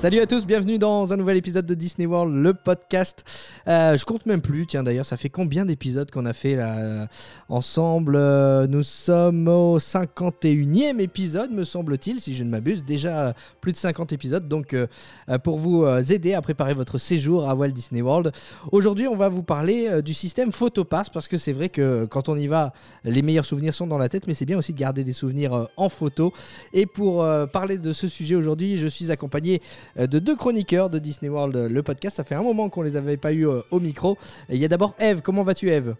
Salut à tous, bienvenue dans un nouvel épisode de Disney World, le podcast. Euh, je compte même plus, tiens d'ailleurs, ça fait combien d'épisodes qu'on a fait là euh, ensemble Euh, Nous sommes au 51e épisode, me semble-t-il, si je ne m'abuse. Déjà plus de 50 épisodes, donc pour vous aider à préparer votre séjour à Walt Disney World. Aujourd'hui, on va vous parler du système Photopass, parce que c'est vrai que quand on y va, les meilleurs souvenirs sont dans la tête, mais c'est bien aussi de garder des souvenirs en photo. Et pour parler de ce sujet aujourd'hui, je suis accompagné de deux chroniqueurs de Disney World, euh, le podcast. Ça fait un moment qu'on les avait pas eu euh, au micro. Et Il y a d'abord Eve. Comment vas-tu, Eve?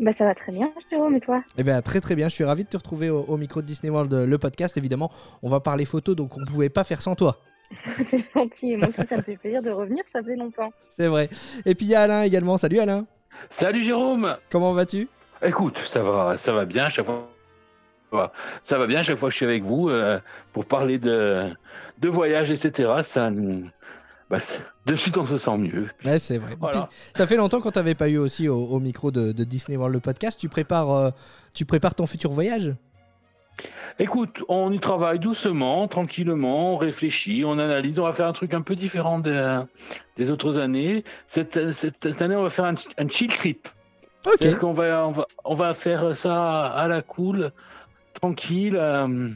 Bah ça va très bien, Jérôme, et toi? Eh bien, très très bien. Je suis ravi de te retrouver au, au micro de Disney World, euh, le podcast. Évidemment, on va parler photo, donc on ne pouvait pas faire sans toi. C'est gentil, et moi aussi ça me fait plaisir de revenir, ça fait longtemps. C'est vrai. Et puis il y a Alain également. Salut Alain. Salut Jérôme Comment vas-tu? Écoute, ça va, ça va bien chaque fois. Ça va bien chaque fois que je suis avec vous euh, pour parler de, de voyage, etc. Ça nous... bah, de suite, on se sent mieux. Ouais, c'est vrai. Voilà. Puis, ça fait longtemps qu'on t'avait pas eu aussi au, au micro de, de Disney World, le podcast. Tu prépares, euh, tu prépares ton futur voyage? Écoute, on y travaille doucement, tranquillement, on réfléchit, on analyse. On va faire un truc un peu différent des, des autres années. Cette, cette- cette année, on va faire un, un chill trip. Ok. Va, on va, on va faire ça à la cool, tranquille. euh,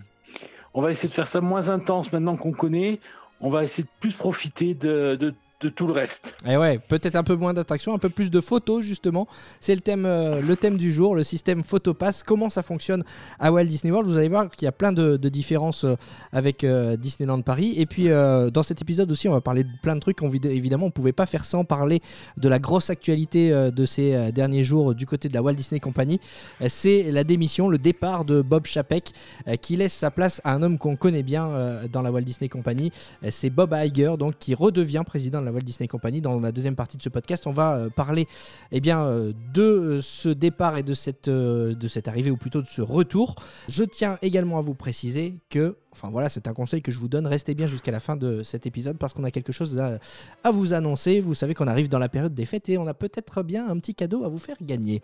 on va essayer de faire ça moins intense maintenant qu'on connaît. On va essayer de plus profiter de, de tout le reste. Et ouais, peut-être un peu moins d'attraction, un peu plus de photos justement. C'est le thème, euh, le thème du jour, le système Photopass. Comment ça fonctionne à Walt Disney World? Vous allez voir qu'il y a plein de, différences euh, avec euh, Disneyland Paris. Et puis dans cet épisode aussi, on va parler de plein de trucs. On, vid- évidemment, on pouvait pas faire sans parler de la grosse actualité de ces derniers jours du côté de la Walt Disney Company. C'est la démission, le départ de Bob Chapek, qui laisse sa place à un homme qu'on connaît bien dans la Walt Disney Company. C'est Bob Iger, donc qui redevient président de la Walt Disney Company. Dans la deuxième partie de ce podcast, on va euh, parler eh bien, euh, de euh, ce départ et de cette, de cette arrivée, ou plutôt de ce retour. Je tiens également à vous préciser que, enfin voilà, c'est un conseil que je vous donne, restez bien jusqu'à la fin de cet épisode parce qu'on a quelque chose à, vous annoncer. Vous savez qu'on arrive dans la période des fêtes et on a peut-être bien un petit cadeau à vous faire gagner.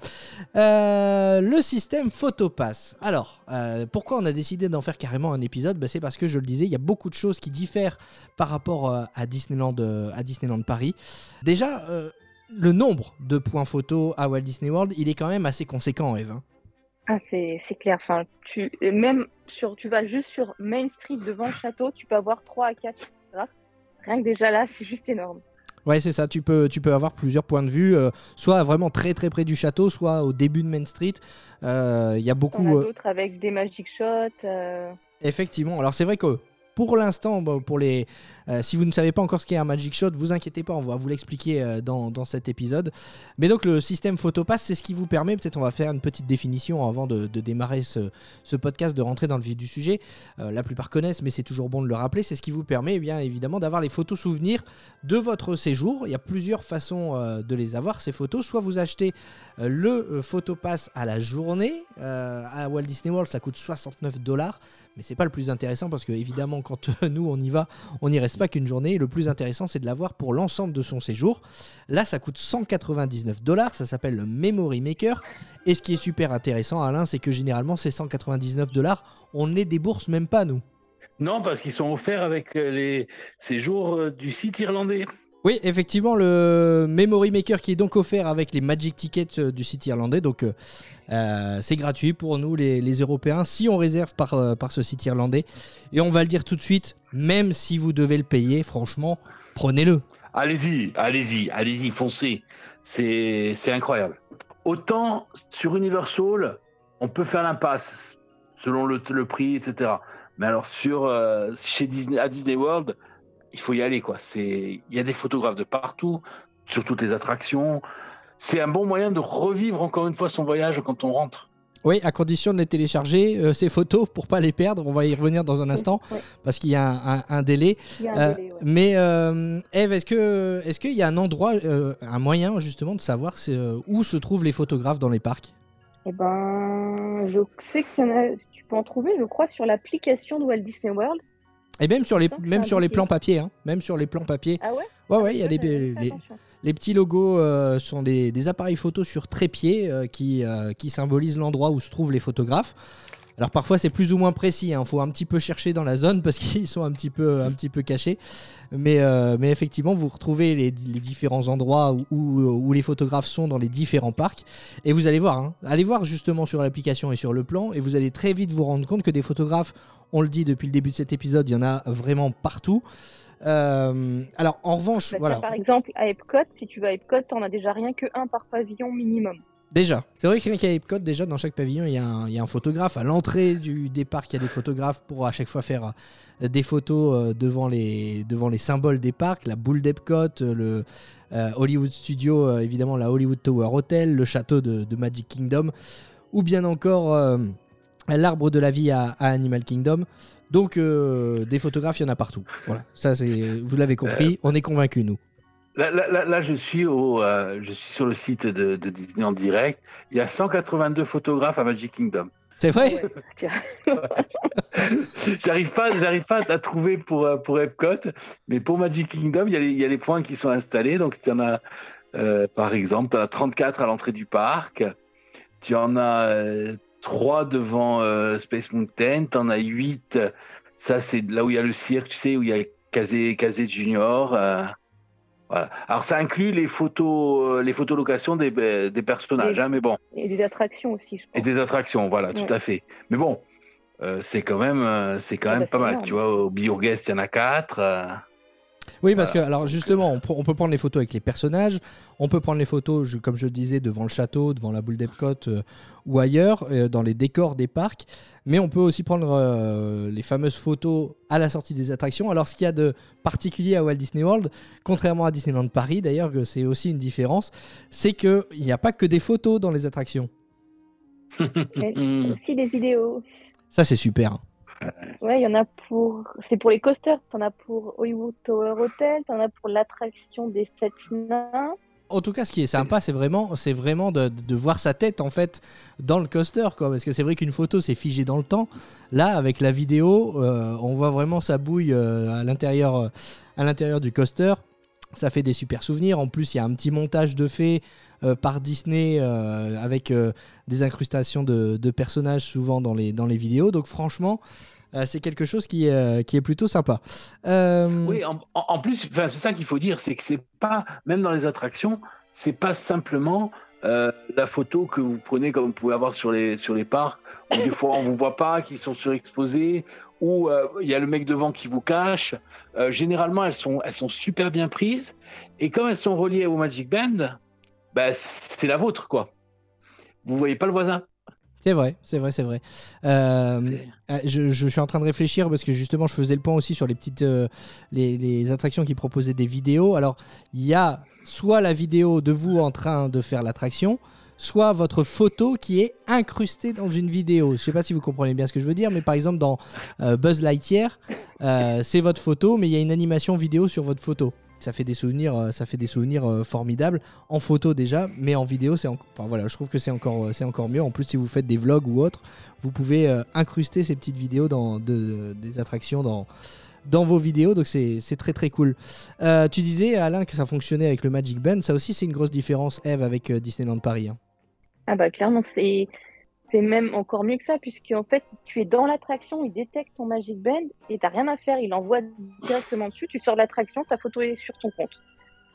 Le système Photopass. Alors, pourquoi on a décidé d'en faire carrément un épisode? Bah, C'est parce que je le disais, il y a beaucoup de choses qui diffèrent par rapport à Disneyland, à Disneyland Paris. Déjà, euh, le nombre de points photo à Walt Disney World, il est quand même assez conséquent, Eve. hein. Ah c'est c'est clair, enfin, tu, même sur, tu vas juste sur Main Street devant le château, tu peux avoir 3 à 4 photographes. Rien que déjà là, c'est juste énorme. Ouais, c'est ça. Tu peux, tu peux avoir plusieurs points de vue, euh, soit vraiment très très près du château, soit au début de Main Street. Euh, Il y a beaucoup. a d'autres avec des magic shots. Effectivement. Alors c'est vrai que pour l'instant, pour les, euh, si vous ne savez pas encore ce qu'est un Magic Shot, vous inquiétez pas, on va vous l'expliquer euh, dans, dans cet épisode. Mais donc le système Photopass, c'est ce qui vous permet, peut-être on va faire une petite définition avant de, démarrer ce, ce podcast, de rentrer dans le vif du sujet. Euh, la plupart connaissent, mais c'est toujours bon de le rappeler. C'est ce qui vous permet, eh bien évidemment, d'avoir les photos souvenirs de votre séjour. Il y a plusieurs façons de les avoir ces photos. Soit vous achetez le Photopass à la journée. À Walt Disney World, ça coûte 69 dollars. Mais c'est pas le plus intéressant parce que évidemment quand nous on y va, on n'y reste pas qu'une journée. Le plus intéressant c'est de l'avoir pour l'ensemble de son séjour. Là ça coûte 199 dollars, ça s'appelle le Memory Maker. Et ce qui est super intéressant Alain, c'est que généralement ces 199 dollars, on ne les débourse même pas nous. Non, parce qu'ils sont offerts avec euh, les séjours euh, du site irlandais. Oui, effectivement, le Memory Maker qui est donc offert avec les Magic Tickets euh, du site irlandais. Donc, euh, euh, c'est gratuit pour nous, les, Européens, si on réserve par, ce site irlandais. Et on va le dire tout de suite, même si vous devez le payer, franchement, prenez-le. Allez-y, allez-y, allez-y, foncez. C'est incroyable. Autant sur Universal, on peut faire l'impasse selon le, prix, etc. Mais alors sur chez Disney, à Disney World, il faut y aller quoi. C'est il y a des photographes de partout, sur toutes les attractions. C'est un bon moyen de revivre encore une fois son voyage quand on rentre. Oui, à condition de les télécharger, euh, ces photos, pour pas les perdre. On va y revenir dans un instant, Ouais, parce qu'il y a un, un- un délai. il y a un Euh, délai, ouais. Mais euh, Eve, est-ce que est-ce qu'il y a un endroit, euh, un moyen justement de savoir euh, où se trouvent les photographes dans les parcs? Eh ben, je sais qu'il y en a. Tu tu peux en trouver, je crois, sur l'application de Walt Disney World. Et même sur les, même sur plans papier, hein. même sur les plans papier. Ah ouais? Ouais, ouais, il y a Ça, les, petits logos euh, sont des, des appareils photo sur trépied euh, qui, euh, qui symbolisent l'endroit où se trouvent les photographes. Alors parfois c'est plus ou moins précis, il faut un petit peu chercher dans la zone parce qu'ils sont un petit peu, un petit peu cachés. Mais, euh, mais effectivement, vous retrouvez les, les différents endroits où, où- où les photographes sont dans les différents parcs. Et vous allez voir, hein. allez voir justement sur l'application et sur le plan, et vous allez très vite vous rendre compte que des photographes, on le dit depuis le début de cet épisode, il y en a vraiment partout. Euh, alors en revanche, Bah, voilà. Par exemple, à Epcot, si tu vas à Epcot, t'en as déjà rien que un par pavillon minimum. Déjà, c'est vrai que rien qu'à Epcot, déjà dans chaque pavillon, il y a un, il y a un photographe. À l'entrée du des parcs, il y a des photographes pour à chaque fois faire euh, des photos euh, devant les, devant les symboles des parcs. La boule d'Epcot, euh, le euh, Hollywood Studio, euh, évidemment la Hollywood Tower Hotel, le château de, de Magic Kingdom, ou bien encore euh, l'arbre de la vie à, à Animal Kingdom. Donc euh, des photographes, il y en a partout. Voilà, ça c'est, vous l'avez compris, on est convaincus nous. Là, là, là, là, je suis au, euh, je suis sur le site de, de Disney en direct. Il y a 182 photographes à Magic Kingdom. C'est vrai? J'arrive pas, j'arrive pas à trouver pour euh, pour Epcot, mais pour Magic Kingdom, il y a les, il y a les points qui sont installés. Donc il y en a, euh, par exemple, tu en as 34 à l'entrée du parc. Tu en as euh, 3 devant euh, Space Mountain. Tu en as 8. Ça, c'est là où il y a le cirque, tu sais, où il y a Kazé, Kazé Junior. Voilà. Alors ça inclut les photos, euh, les photos location des, euh, des personnages, Et- hein, mais bon. Et des attractions aussi, je Et pense. des attractions, voilà, Ouais. tout à fait. Mais bon, euh, c'est quand même, euh, c'est quand Ah même bah, pas mal. énorme. Tu vois, au Bioguest, il y en a quatre. Oui, parce que alors justement, on, pr- on peut prendre les photos avec les personnages, on peut prendre les photos, je- comme je le disais, devant le château, devant la boule d'Epcot euh, ou ailleurs, euh, dans les décors des parcs, mais on peut aussi prendre euh, les fameuses photos à la sortie des attractions. Alors, ce qu'il y a de particulier à Walt Disney World, contrairement à Disneyland Paris, d'ailleurs, que c'est aussi une différence, c'est qu'il n'y a pas que des photos dans les attractions. Mais aussi des vidéos. Ça, c'est super. Ouais, il y en a pour. C'est pour les coasters. T'en as pour Hollywood Tower Hotel. T'en as pour l'attraction des sept nains. En tout cas, ce qui est sympa, c'est vraiment, c'est vraiment de, de voir sa tête en fait dans le coaster, quoi. Parce que c'est vrai qu'une photo, c'est figé dans le temps. Là, avec la vidéo, euh, on voit vraiment sa bouille euh, à l'intérieur, euh, à l'intérieur du coaster. Ça fait des super souvenirs. En plus, il y a un petit montage de fait par Disney avec des incrustations de, de personnages souvent dans les, dans les vidéos. Donc, franchement, c'est quelque chose qui, euh, qui est plutôt sympa. Euh, Oui, en, plus, c'est ça qu'il faut dire, c'est que c'est pas, même dans les attractions, c'est pas simplement euh, la photo que vous prenez comme vous pouvez avoir sur les, sur les parcs, où des fois on vous voit pas, qui sont surexposés, euh, il y a le mec devant qui vous cache. Euh, généralement, elles sont, elles sont super bien prises, et comme elles sont reliées au Magic Band, bah, c'est la vôtre, quoi. Vous voyez pas le voisin. C'est vrai, c'est vrai, c'est vrai. Euh, euh, je, je suis en train de réfléchir parce que justement, je faisais le point aussi sur les petites, euh, les, les attractions qui proposaient des vidéos. Alors, il y a soit la vidéo de vous en train de faire l'attraction, soit votre photo qui est incrustée dans une vidéo. Je sais pas si vous comprenez bien ce que je veux dire, mais par exemple dans euh, Buzz Lightyear, c'est votre photo, mais il y a une animation vidéo sur votre photo. Ça fait des souvenirs, euh, ça fait des souvenirs euh, formidables en photo déjà, mais en vidéo c'est, en- enfin voilà, je trouve que c'est encore, euh, c'est encore mieux. En plus, si vous faites des vlogs ou autre, vous pouvez incruster ces petites vidéos dans de- des attractions dans dans vos vidéos, donc c'est très très cool. Tu disais Alain que ça fonctionnait avec le Magic Band, ça aussi c'est une grosse différence, Eve, avec Disneyland Paris. hein. Ah bah clairement, c'est c'est même encore mieux que ça, puisqu'en fait, tu es dans l'attraction, il détecte ton Magic Band et t'as rien à faire, il envoie directement dessus, tu sors de l'attraction, ta photo est sur ton compte.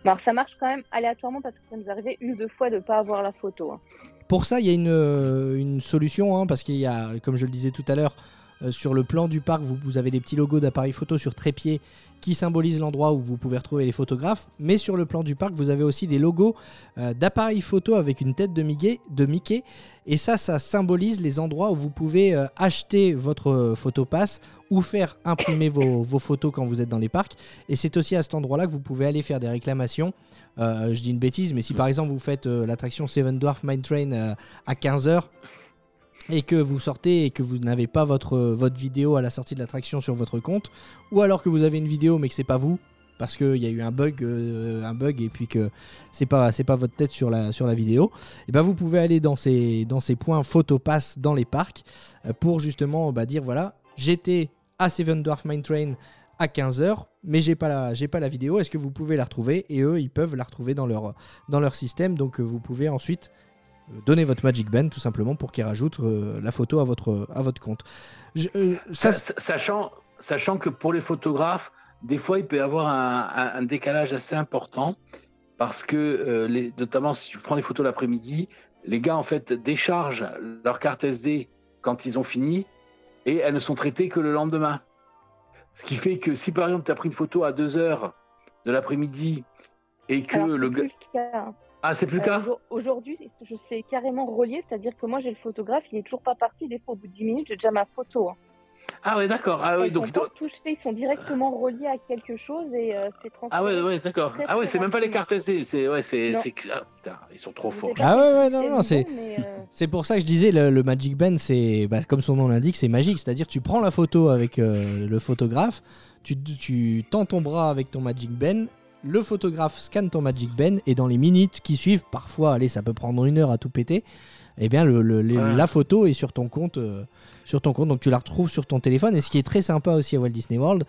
Alors ça marche quand même aléatoirement parce que ça nous est une deux fois de pas avoir la photo. hein. Pour ça, il y a une, euh, solution, hein, parce qu'il y a, comme je le disais tout à l'heure, sur le plan du parc, vous, vous avez des petits logos d'appareils photo sur trépied qui symbolisent l'endroit où vous pouvez retrouver les photographes. Mais sur le plan du parc, vous avez aussi des logos euh, d'appareils photo avec une tête de Mickey, de Mickey. Et ça, ça symbolise les endroits où vous pouvez euh, acheter votre euh, photopass ou faire imprimer vos, vos photos quand vous êtes dans les parcs. Et c'est aussi à cet endroit-là que vous pouvez aller faire des réclamations. Euh, je dis une bêtise, mais si par exemple vous faites euh, l'attraction Seven Dwarf Mine Train euh, à 15h et que vous sortez et que vous n'avez pas votre, votre vidéo à la sortie de l'attraction sur votre compte, ou alors que vous avez une vidéo mais que c'est pas vous, parce qu'il y a eu un bug, euh, un bug et puis que c'est pas pas votre tête sur la sur la vidéo, et ben vous pouvez aller dans ces dans ces points photopass dans les parcs euh, pour justement bah, dire voilà j'étais à Seven Dwarf Mine Train à 15h, mais j'ai pas pas la vidéo. Est-ce que vous pouvez la retrouver? Et eux, ils peuvent la retrouver dans leur dans leur système. Donc euh, vous pouvez ensuite euh, donner votre Magic Band tout simplement pour qu'ils rajoutent euh, la photo à votre à votre compte. Je- euh, ça, Sachant, sachant que pour les photographes, des fois, il peut y avoir un, un- un décalage assez important parce que, euh, les, notamment si tu prends les photos l'après-midi, les gars en fait déchargent leur carte SD quand ils ont fini et elles ne sont traitées que le lendemain. Ce qui fait que si par exemple tu as pris une photo à 2 heures de l'après-midi et que Alors, le gars. Ah, c'est plus Euh, cas aujourd- Aujourd'hui, je sais carrément relié, c'est-à-dire que moi j'ai le photographe, il est toujours pas parti. Des fois, au bout de 10 minutes, j'ai déjà ma photo. hein. Ah, ouais, d'accord. Ah, Elles donc. ils sont directement reliés à quelque chose et euh, c'est. Ah, ouais, ouais, d'accord. Ah, ouais, c'est même pas les cartes SD. C'est. Ouais, c'est. Ah, putain, ils sont trop forts. Ah ouais, ouais, non, non, c'est- euh, C'est pour ça que je disais le, le Magic Band, c'est bah, comme son nom l'indique, c'est magique. C'est-à-dire tu prends la photo avec euh, le photographe, tu, tu tends ton bras avec ton Magic Band, le photographe scanne ton Magic Band et dans les minutes qui suivent, parfois, allez, ça peut prendre une heure à tout péter. Eh bien, le, le- les- Ouais. la photo est sur ton compte, euh, sur ton compte, donc tu la retrouves sur ton téléphone. Et ce qui est très sympa aussi à Walt Disney World,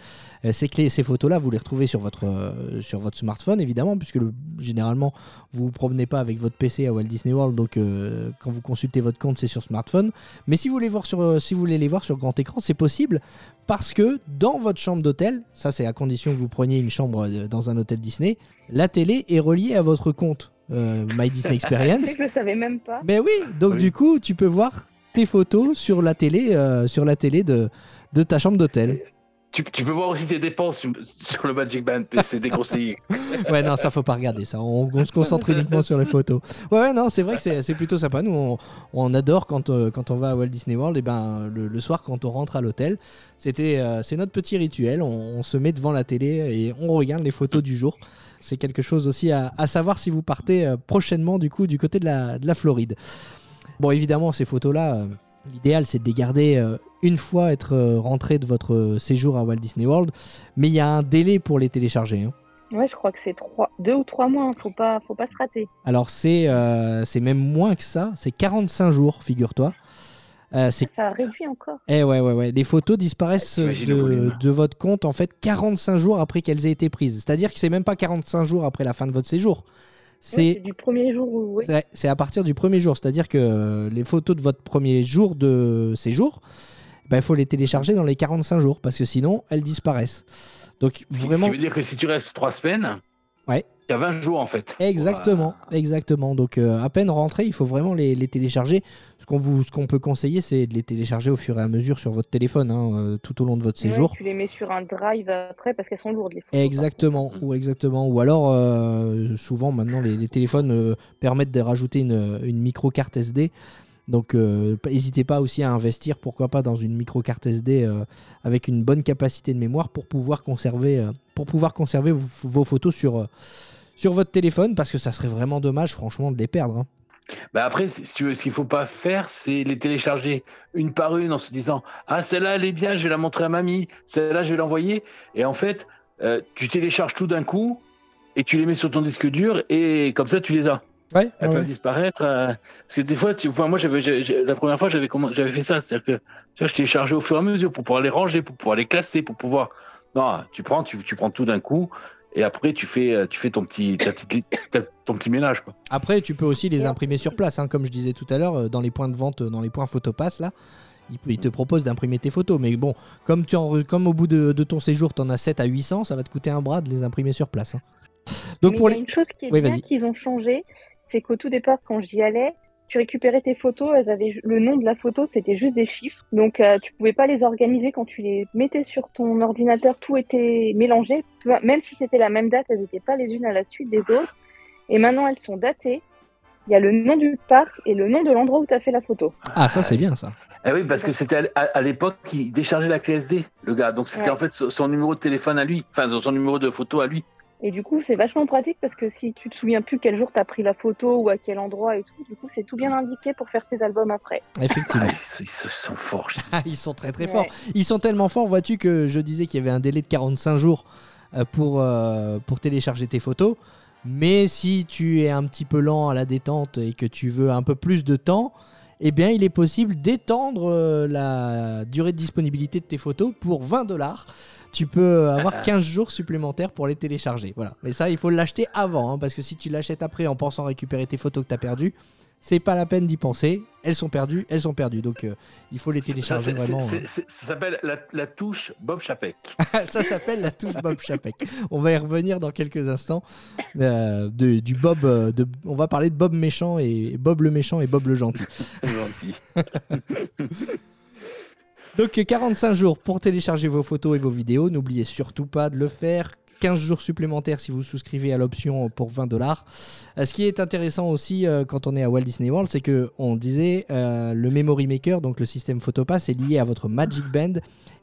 euh, c'est que les- ces photos-là, vous les retrouvez sur votre, euh, sur votre smartphone, évidemment, puisque le- généralement, vous vous promenez pas avec votre PC à Walt Disney World, donc quand vous consultez votre compte, c'est sur smartphone. Mais si vous voulez voir sur, si vous voulez les voir sur grand écran, c'est possible parce que dans votre chambre d'hôtel, ça c'est à condition que vous preniez une chambre dans un hôtel Disney, la télé est reliée à votre compte euh, My Disney Experience. je le savais même pas. Mais oui, donc Oui. du coup, tu peux voir tes photos sur la télé, euh, sur la télé de, de ta chambre d'hôtel. Tu, peux voir aussi tes dépenses sur, le Magic Band, c'est déconseillé. Ouais, non, ça faut pas regarder ça. On, se concentre uniquement sur les photos. Ouais, non, c'est vrai que c'est plutôt sympa. Nous, on, adore quand, euh, quand on va à Walt Disney World. Et ben, le, soir, quand on rentre à l'hôtel, euh, c'est notre petit rituel. On, se met devant la télé et on regarde les photos du jour. C'est quelque chose aussi à, savoir si vous partez euh, prochainement du coup du côté de la, de la Floride. Bon, évidemment, ces photos-là, l'idéal c'est de les garder euh, une fois être euh, rentré de votre euh, séjour à Walt Disney World. Mais il y a un délai pour les télécharger. hein. Ouais, je crois que c'est trois, deux ou trois mois. hein. Faut pas, faut pas se rater. Alors c'est euh, c'est même moins que ça, c'est 45 jours, figure-toi. Euh, c'est Ça réduit encore. eh ouais ouais ouais, les photos disparaissent le de, de votre compte en fait 45 jours après qu'elles aient été prises. C'est-à-dire que c'est même pas 45 jours après la fin de votre séjour. C'est du premier jour à partir du premier jour, c'est-à-dire que euh, les photos de votre premier jour de séjour, ben, il faut les télécharger dans les 45 jours parce que sinon elles disparaissent. Donc vraiment Ce qui veut dire que si tu restes trois semaines, Ouais. Il y a 20 jours en fait. Exactement, exactement. Donc euh, à peine rentré, il faut vraiment les, les télécharger. Ce qu'on vous, ce qu'on peut conseiller, c'est de les télécharger au fur et à mesure sur votre téléphone, hein, euh, tout au long de votre Ouais, séjour. tu les mets sur un drive après parce qu'elles sont lourdes les photos. Exactement, ou exactement. Ou alors, euh, souvent maintenant, les, les téléphones euh, permettent de rajouter une, une micro carte SD. Donc, euh, n'hésitez pas aussi à investir, pourquoi pas, dans une micro carte SD euh, avec une bonne capacité de mémoire pour pouvoir conserver, euh, pour pouvoir conserver vos, vos photos sur, euh, sur votre téléphone, parce que ça serait vraiment dommage, franchement, de les perdre. hein. Bah après, si tu veux, ce qu'il faut pas faire, c'est les télécharger une par une en se disant ah celle-là elle est bien, je vais la montrer à mamie, celle-là je vais l'envoyer. Et en fait, euh, tu télécharges tout d'un coup et tu les mets sur ton disque dur et comme ça tu les as. Ouais, Elles ouais. peuvent disparaître. euh, parce que des fois, tu, enfin, moi j'avais, la première fois j'avais j'avais fait ça, c'est-à-dire que tu vois, je téléchargeais au fur et à mesure pour pouvoir les ranger, pour pouvoir les classer, pour pouvoir. Non, tu prends, tu, tu prends tout d'un coup et après tu fais, euh, tu fais ton petit, ta petite li- ta- ton petit ménage quoi. Après, tu peux aussi les imprimer sur place, hein, comme je disais tout à l'heure, euh, dans les points de vente, euh, dans les points photopass, là. Ils ils te proposent d'imprimer tes photos. Mais bon, comme, tu en- comme au bout de, de ton séjour, tu en as 7 à 800, ça va te coûter un bras de les imprimer sur place. hein. Donc Mais pour il y a les... une chose qui est Oui, bien qu'ils ont changé, c'est qu'au tout départ, quand j'y allais, tu récupérais tes photos, elles avaient le nom de la photo, c'était juste des chiffres. Donc euh, tu pouvais pas les organiser quand tu les mettais sur ton ordinateur, tout était mélangé, même si c'était la même date, elles n'étaient pas les unes à la suite des autres. Et maintenant, elles sont datées. Il y a le nom du parc et le nom de l'endroit où tu as fait la photo. Ah, ça c'est bien ça. Eh oui, parce que c'était à, l'époque qu'il déchargeait la clé SD, le gars. Donc c'était Ouais. en fait son, son numéro de téléphone à lui, enfin son numéro de photo à lui. Et du coup, c'est vachement pratique parce que si tu te souviens plus quel jour tu as pris la photo ou à quel endroit et tout, du coup, c'est tout bien indiqué pour faire tes albums après. Ah, Effectivement. ils, se- ils se sont forts. Ah, ils sont très très Ouais. forts. Ils sont tellement forts, vois-tu, que je disais qu'il y avait un délai de 45 jours euh, pour, euh, pour télécharger tes photos. Mais si tu es un petit peu lent à la détente et que tu veux un peu plus de temps, eh bien, il est possible d'étendre euh, la durée de disponibilité de tes photos pour 20 dollars. Tu peux avoir 15 jours supplémentaires pour les télécharger. Voilà. Mais ça, il faut l'acheter avant, hein, parce que si tu l'achètes après en pensant récupérer tes photos que tu as perdues, c'est pas la peine d'y penser. Elles sont perdues, elles sont perdues. Donc, euh, il faut les télécharger vraiment. euh. c'est- Ça s'appelle la, la touche Bob Chapek. ça s'appelle la touche Bob Chapek. On va y revenir dans quelques instants. euh, de- du Bob, euh, de, on va parler de Bob méchant et Bob le méchant et Bob le gentil. Gentil. Donc 45 jours pour télécharger vos photos et vos vidéos. N'oubliez surtout pas de le faire. 15 jours supplémentaires si vous souscrivez à l'option pour 20 dollars. Ce qui est intéressant aussi euh, quand on est à Walt Disney World, c'est que on disait euh, le Memory Maker, donc le système Photopass, est lié à votre Magic Band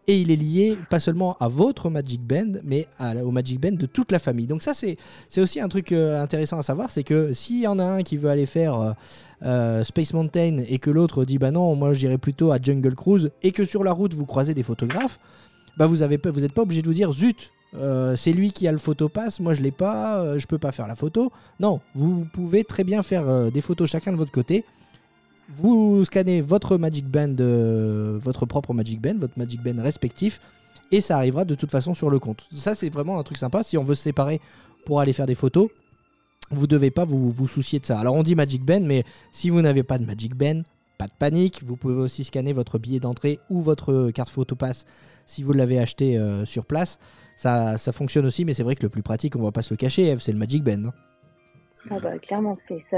et il est lié pas seulement à votre Magic Band, mais au Magic Band de toute la famille. Donc ça c'est aussi un truc euh, intéressant à savoir, c'est que s'il y en a un qui veut aller faire euh, euh, Space Mountain et que l'autre dit bah non, moi j'irai plutôt à Jungle Cruise et que sur la route vous croisez des photographes, bah vous pas, vous n'êtes pas obligé de vous dire zut. Euh, c'est lui qui a le photopass, moi je l'ai pas, euh, je peux pas faire la photo. Non, vous pouvez très bien faire euh, des photos chacun de votre côté. Vous scannez votre Magic Band, votre propre Magic Band, votre Magic Band respectif, et ça arrivera de toute façon sur le compte. Ça c'est vraiment un truc sympa. Si on veut se séparer pour aller faire des photos, vous devez pas vous, vous soucier de ça. Alors on dit Magic Band, mais si vous n'avez pas de Magic Band, pas de panique. Vous pouvez aussi scanner votre billet d'entrée ou votre carte photopass si vous l'avez acheté sur place. Ça, ça fonctionne aussi, mais c'est vrai que le plus pratique, on va pas se le cacher, Eve, c'est le Magic Band. Ah bah clairement, c'est ça.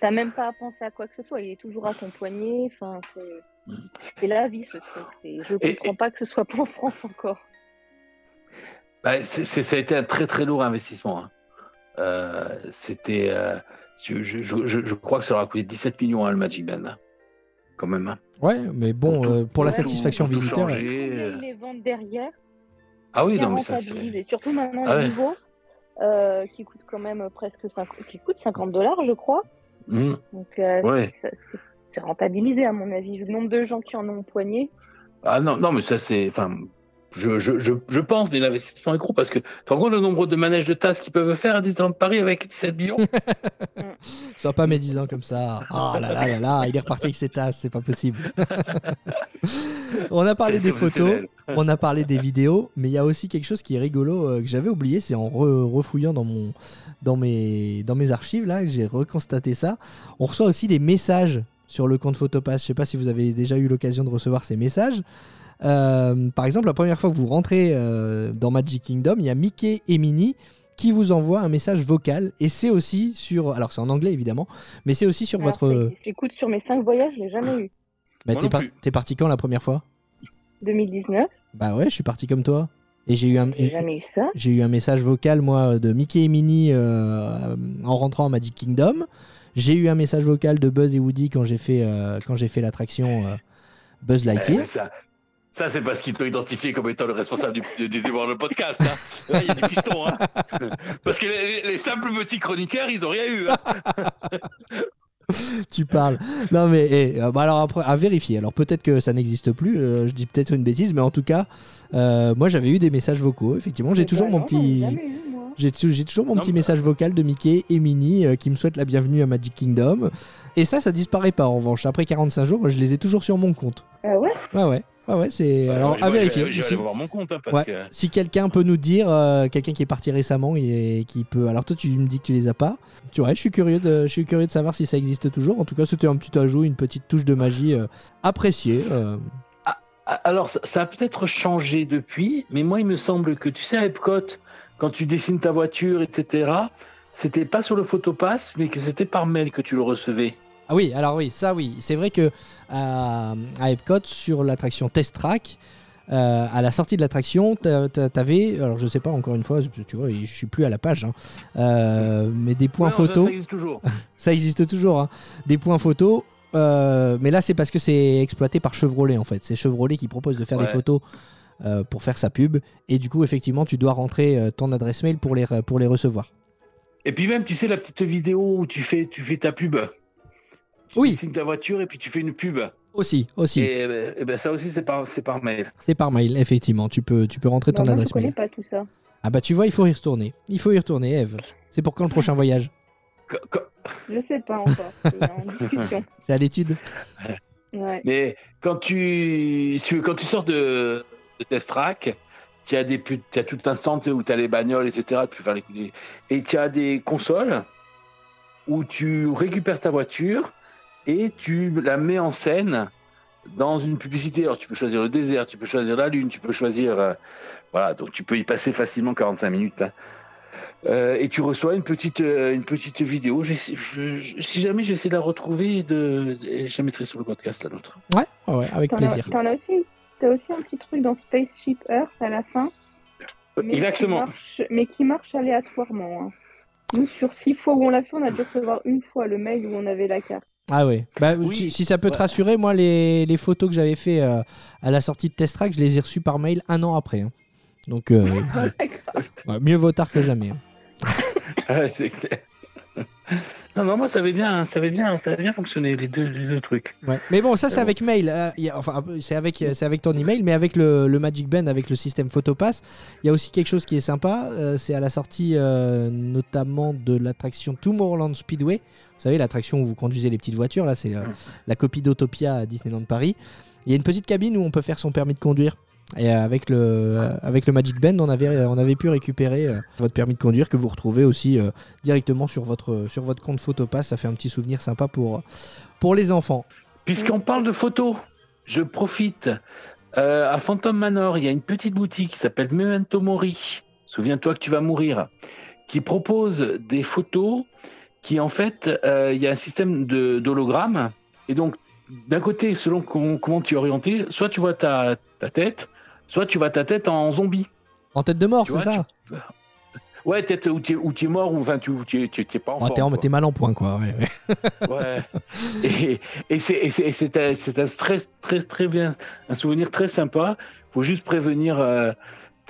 T'as même pas à penser à quoi que ce soit. Il est toujours à ton poignet. Enfin, c'est c'est la vie ce truc. Je Et- comprends pas que ce soit pas en France encore. Bah, c'est- ça a été un très très lourd investissement. hein. Euh, C'était, euh, je, je, je, je crois que ça leur a coûté 17 millions hein, le Magic Band, hein. quand même. hein. Ouais, mais bon, Pour tout- euh, pour la satisfaction visiteur. changer. Euh. les ventes derrière, Ah oui, non mais ça c'est. rentabilisé. Surtout maintenant Ah le ouais. nouveau, euh, qui coûte quand même presque 5, qui coûte 50 dollars, je crois. Hmm, Donc euh, Ouais. c'est- rentabilisé à mon avis. Vu le nombre de gens qui en ont au poignet. Ah non, non mais ça c'est, enfin, je, je, je, je pense, mais l'investissement est gros parce que tu te rends compte le nombre de manèges de tasses qu'ils peuvent faire à Disneyland Paris avec 17 millions? Sois pas médisant comme ça. Ah là là là là, il est reparti avec ses tasses, c'est pas possible. on a parlé des photos, on a parlé des vidéos, mais il y a aussi quelque chose qui est rigolo euh, que j'avais oublié, c'est en re- refouillant dans, mon, dans, mes, dans mes archives, là, que j'ai reconstaté ça. On reçoit aussi des messages sur le compte Photopass. Je sais pas si vous avez déjà eu l'occasion de recevoir ces messages. Euh, par exemple, la première fois que vous rentrez euh, dans Magic Kingdom, il y a Mickey et Minnie qui vous envoient un message vocal. Et c'est aussi sur alors c'est en anglais évidemment mais c'est aussi sur Alors, votre J'écoute sur mes 5 voyages, je l'ai jamais eu. bah, t'es, par- parti quand la première fois? 2019, bah ouais je suis parti comme toi. Et j'ai eu un j'ai jamais eu ça. j'ai eu un message vocal moi de Mickey et Minnie euh, en rentrant à Magic Kingdom. J'ai eu un message vocal de Buzz et Woody quand j'ai fait euh, quand j'ai fait l'attraction euh, Buzz Eh, Lightyear. ça, ça c'est parce qu'ils t'ont identifié comme étant le responsable du, du Disney World podcast. hein. Là, il y a du piston. Hein. Parce que les, les simples petits chroniqueurs, ils ont rien eu. hein. tu parles. Non mais eh, euh, bah alors après à vérifier. Alors peut-être que ça n'existe plus. euh, je dis peut-être une bêtise, mais en tout cas, euh, moi j'avais eu des messages vocaux. Effectivement, j'ai toujours mon non, petit. jamais eu, moi. J'ai tou- j'ai toujours mon Non, petit mais- message vocal de Mickey et Minnie euh, qui me souhaitent la bienvenue à Magic Kingdom. Et ça, ça disparaît pas en revanche. Après 45 jours, je les ai toujours sur mon compte. Ah ouais? Ouais, ouais. Ouais, ouais, c'est. Alors, Moi, à vérifier. Je vais, je vais Si- aller voir mon compte. hein, parce Ouais. que... Si quelqu'un peut nous dire, euh, quelqu'un qui est parti récemment et qui peut. Alors toi, tu me dis que tu les as pas. Tu vois, je suis curieux de, je suis curieux de savoir si ça existe toujours. En tout cas, c'était un petit ajout, une petite touche de magie euh, appréciée. euh. Ah, Alors, ça, ça a peut-être changé depuis, mais moi, il me semble que, tu sais, à Epcot, quand tu dessines ta voiture, etc., c'était pas sur le photopass, mais que c'était par mail que tu le recevais. Ah oui, alors oui, ça oui. C'est vrai que à, à Epcot, sur l'attraction Test Track, euh, à la sortie de l'attraction, t'a- t'a- t'avais, alors je sais pas encore une fois, tu vois, je suis plus à la page, hein, euh, mais des points photos. Ça, existe toujours. Ça existe toujours, hein. des points photos. euh, mais là, c'est parce que c'est exploité par Chevrolet en fait. C'est Chevrolet qui propose de faire des photos euh, pour faire sa pub. Et du coup, effectivement, tu dois rentrer euh, ton adresse mail pour les, pour les recevoir. Et puis même, tu sais, la petite vidéo où tu fais, tu fais ta pub. Tu Oui. dessines ta voiture et puis tu fais une pub. Aussi, aussi. Et, euh, eh ben, ça aussi, c'est par, c'est par mail. C'est par mail, effectivement. Tu peux, tu peux rentrer ton Bah, moi, je adresse connais mail. pas tout ça. Ah bah tu vois, il faut y retourner. Il faut y retourner, Eve. C'est pour quand le prochain voyage? Qu- qu- Je sais pas encore. C'est en discussion. C'est à l'étude Ouais. Mais quand tu, quand tu sors de, de Test Track, tu as, des, as tout un stand où tu as les bagnoles, etc. Tu peux faire les, les- et tu as des consoles où tu récupères ta voiture et tu la mets en scène dans une publicité. Alors tu peux choisir le désert, tu peux choisir la lune, tu peux choisir. euh, voilà, donc tu peux y passer facilement 45 minutes. hein. Euh, et tu reçois une petite, euh, une petite vidéo. Je- je- si jamais j'essaie de la retrouver, et de, et je la mettrai sur le podcast la nôtre. Ouais, ouais, avec as, plaisir. t'en as aussi, t'as aussi un petit truc dans Spaceship Earth à la fin. mais Exactement. Qui marche, mais qui marche aléatoirement. hein. Nous, sur six fois où on l'a fait, on a dû recevoir une fois le mail où on avait la carte. Ah ouais. Bah, Oui. si, si ça peut te rassurer, moi, les, les photos que j'avais fait euh, à la sortie de Test Track, je les ai reçues par mail un an après. hein. Donc, euh, ouais, mieux vaut tard que jamais. hein. Ouais, c'est clair. Non, non, moi ça avait bien, ça avait bien, ça avait bien fonctionné les deux, les deux trucs. Ouais. Mais bon, ça c'est bon. avec mail. euh, y a- enfin, c'est avec, c'est avec ton email, mais avec le, le Magic Band, avec le système Photopass, il y a aussi quelque chose qui est sympa. euh, c'est à la sortie euh, notamment de l'attraction Tomorrowland Speedway. Vous savez, l'attraction où vous conduisez les petites voitures. Là, c'est euh, la copie d'Autopia à Disneyland Paris. Il y a une petite cabine où on peut faire son permis de conduire. Et euh, avec le, avec le Magic Band, on avait, on avait pu récupérer euh, votre permis de conduire que vous retrouvez aussi euh, directement sur votre, sur votre compte Photopass. Ça fait un petit souvenir sympa pour, pour les enfants. Puisqu'on parle de photos, je profite. À Phantom Manor, il y a une petite boutique qui s'appelle Memento Mori. Souviens-toi que tu vas mourir. Qui propose des photos qui, en fait, il y a un système d'hologramme. Et donc, d'un côté, selon com- comment tu es orienté, soit tu vois ta, ta tête, soit tu vois ta tête en zombie. En tête de mort, c'est ça Ouais, tête où tu es, mort, ou enfin, tu tu- tu- tu es pas en forme, t'es, mal en point, quoi. ouais, ouais. Ouais. et et c'est un, un stress très très bien, un souvenir très sympa. Faut juste prévenir euh,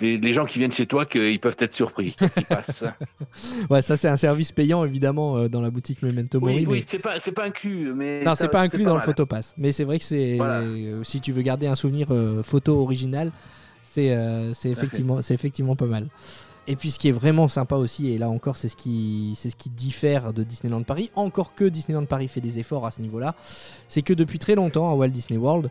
les gens qui viennent chez toi qu'ils peuvent être surpris passent. Ouais, ça c'est un service payant évidemment euh, dans la boutique Memento Mori. oui, mais- oui, c'est pas c'est pas inclus, mais Non, c'est pas inclus dans le photopass. Mais c'est vrai que c'est Voilà. euh, si tu veux garder un souvenir euh, photo original, c'est c'est effectivement c'est effectivement pas mal. Et puis ce qui est vraiment sympa aussi, et là encore c'est ce qui c'est ce qui diffère de Disneyland Paris, encore que Disneyland Paris fait des efforts à ce niveau-là, c'est que depuis très longtemps à Walt Disney World,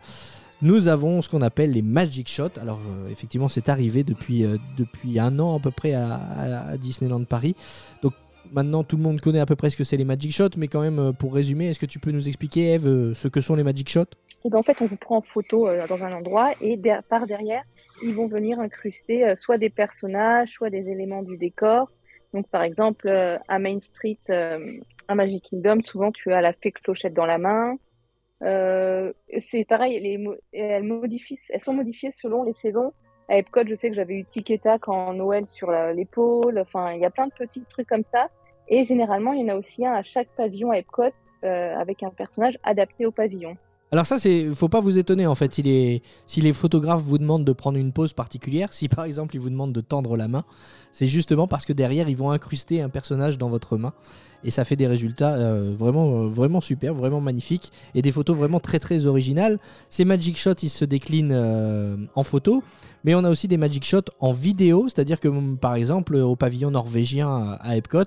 nous avons ce qu'on appelle les Magic Shots. Alors euh, effectivement c'est arrivé depuis euh, depuis un an à peu près à, Disneyland Paris. Donc Maintenant, tout le monde connaît à peu près ce que c'est les Magic Shots, mais quand même, euh, pour résumer, est-ce que tu peux nous expliquer, Eve, ce que sont les Magic Shots? Et ben, en fait, on vous prend en photo dans un endroit et par derrière, ils vont venir incruster soit des personnages, soit des éléments du décor. Donc, par exemple, à Main Street, à Magic Kingdom, souvent tu as la fée clochette dans la main. Euh, c'est pareil, elles, modifient, elles sont modifiées selon les saisons. À Epcot, je sais que j'avais eu Tic et Tac en Noël sur l'épaule. Enfin, il y a plein de petits trucs comme ça. Et généralement, il y en a aussi un à chaque pavillon à Epcot euh, avec un personnage adapté au pavillon. Alors ça, c'est, faut pas vous étonner en fait. Si les, si les photographes vous demandent de prendre une pose particulière, si par exemple ils vous demandent de tendre la main, c'est justement parce que derrière ils vont incruster un personnage dans votre main et ça fait des résultats euh, vraiment, euh, vraiment super, vraiment magnifiques et des photos vraiment très très originales. Ces Magic Shots, ils se déclinent euh, en photo, mais on a aussi des Magic Shots en vidéo, c'est-à-dire que par exemple au pavillon norvégien à Epcot,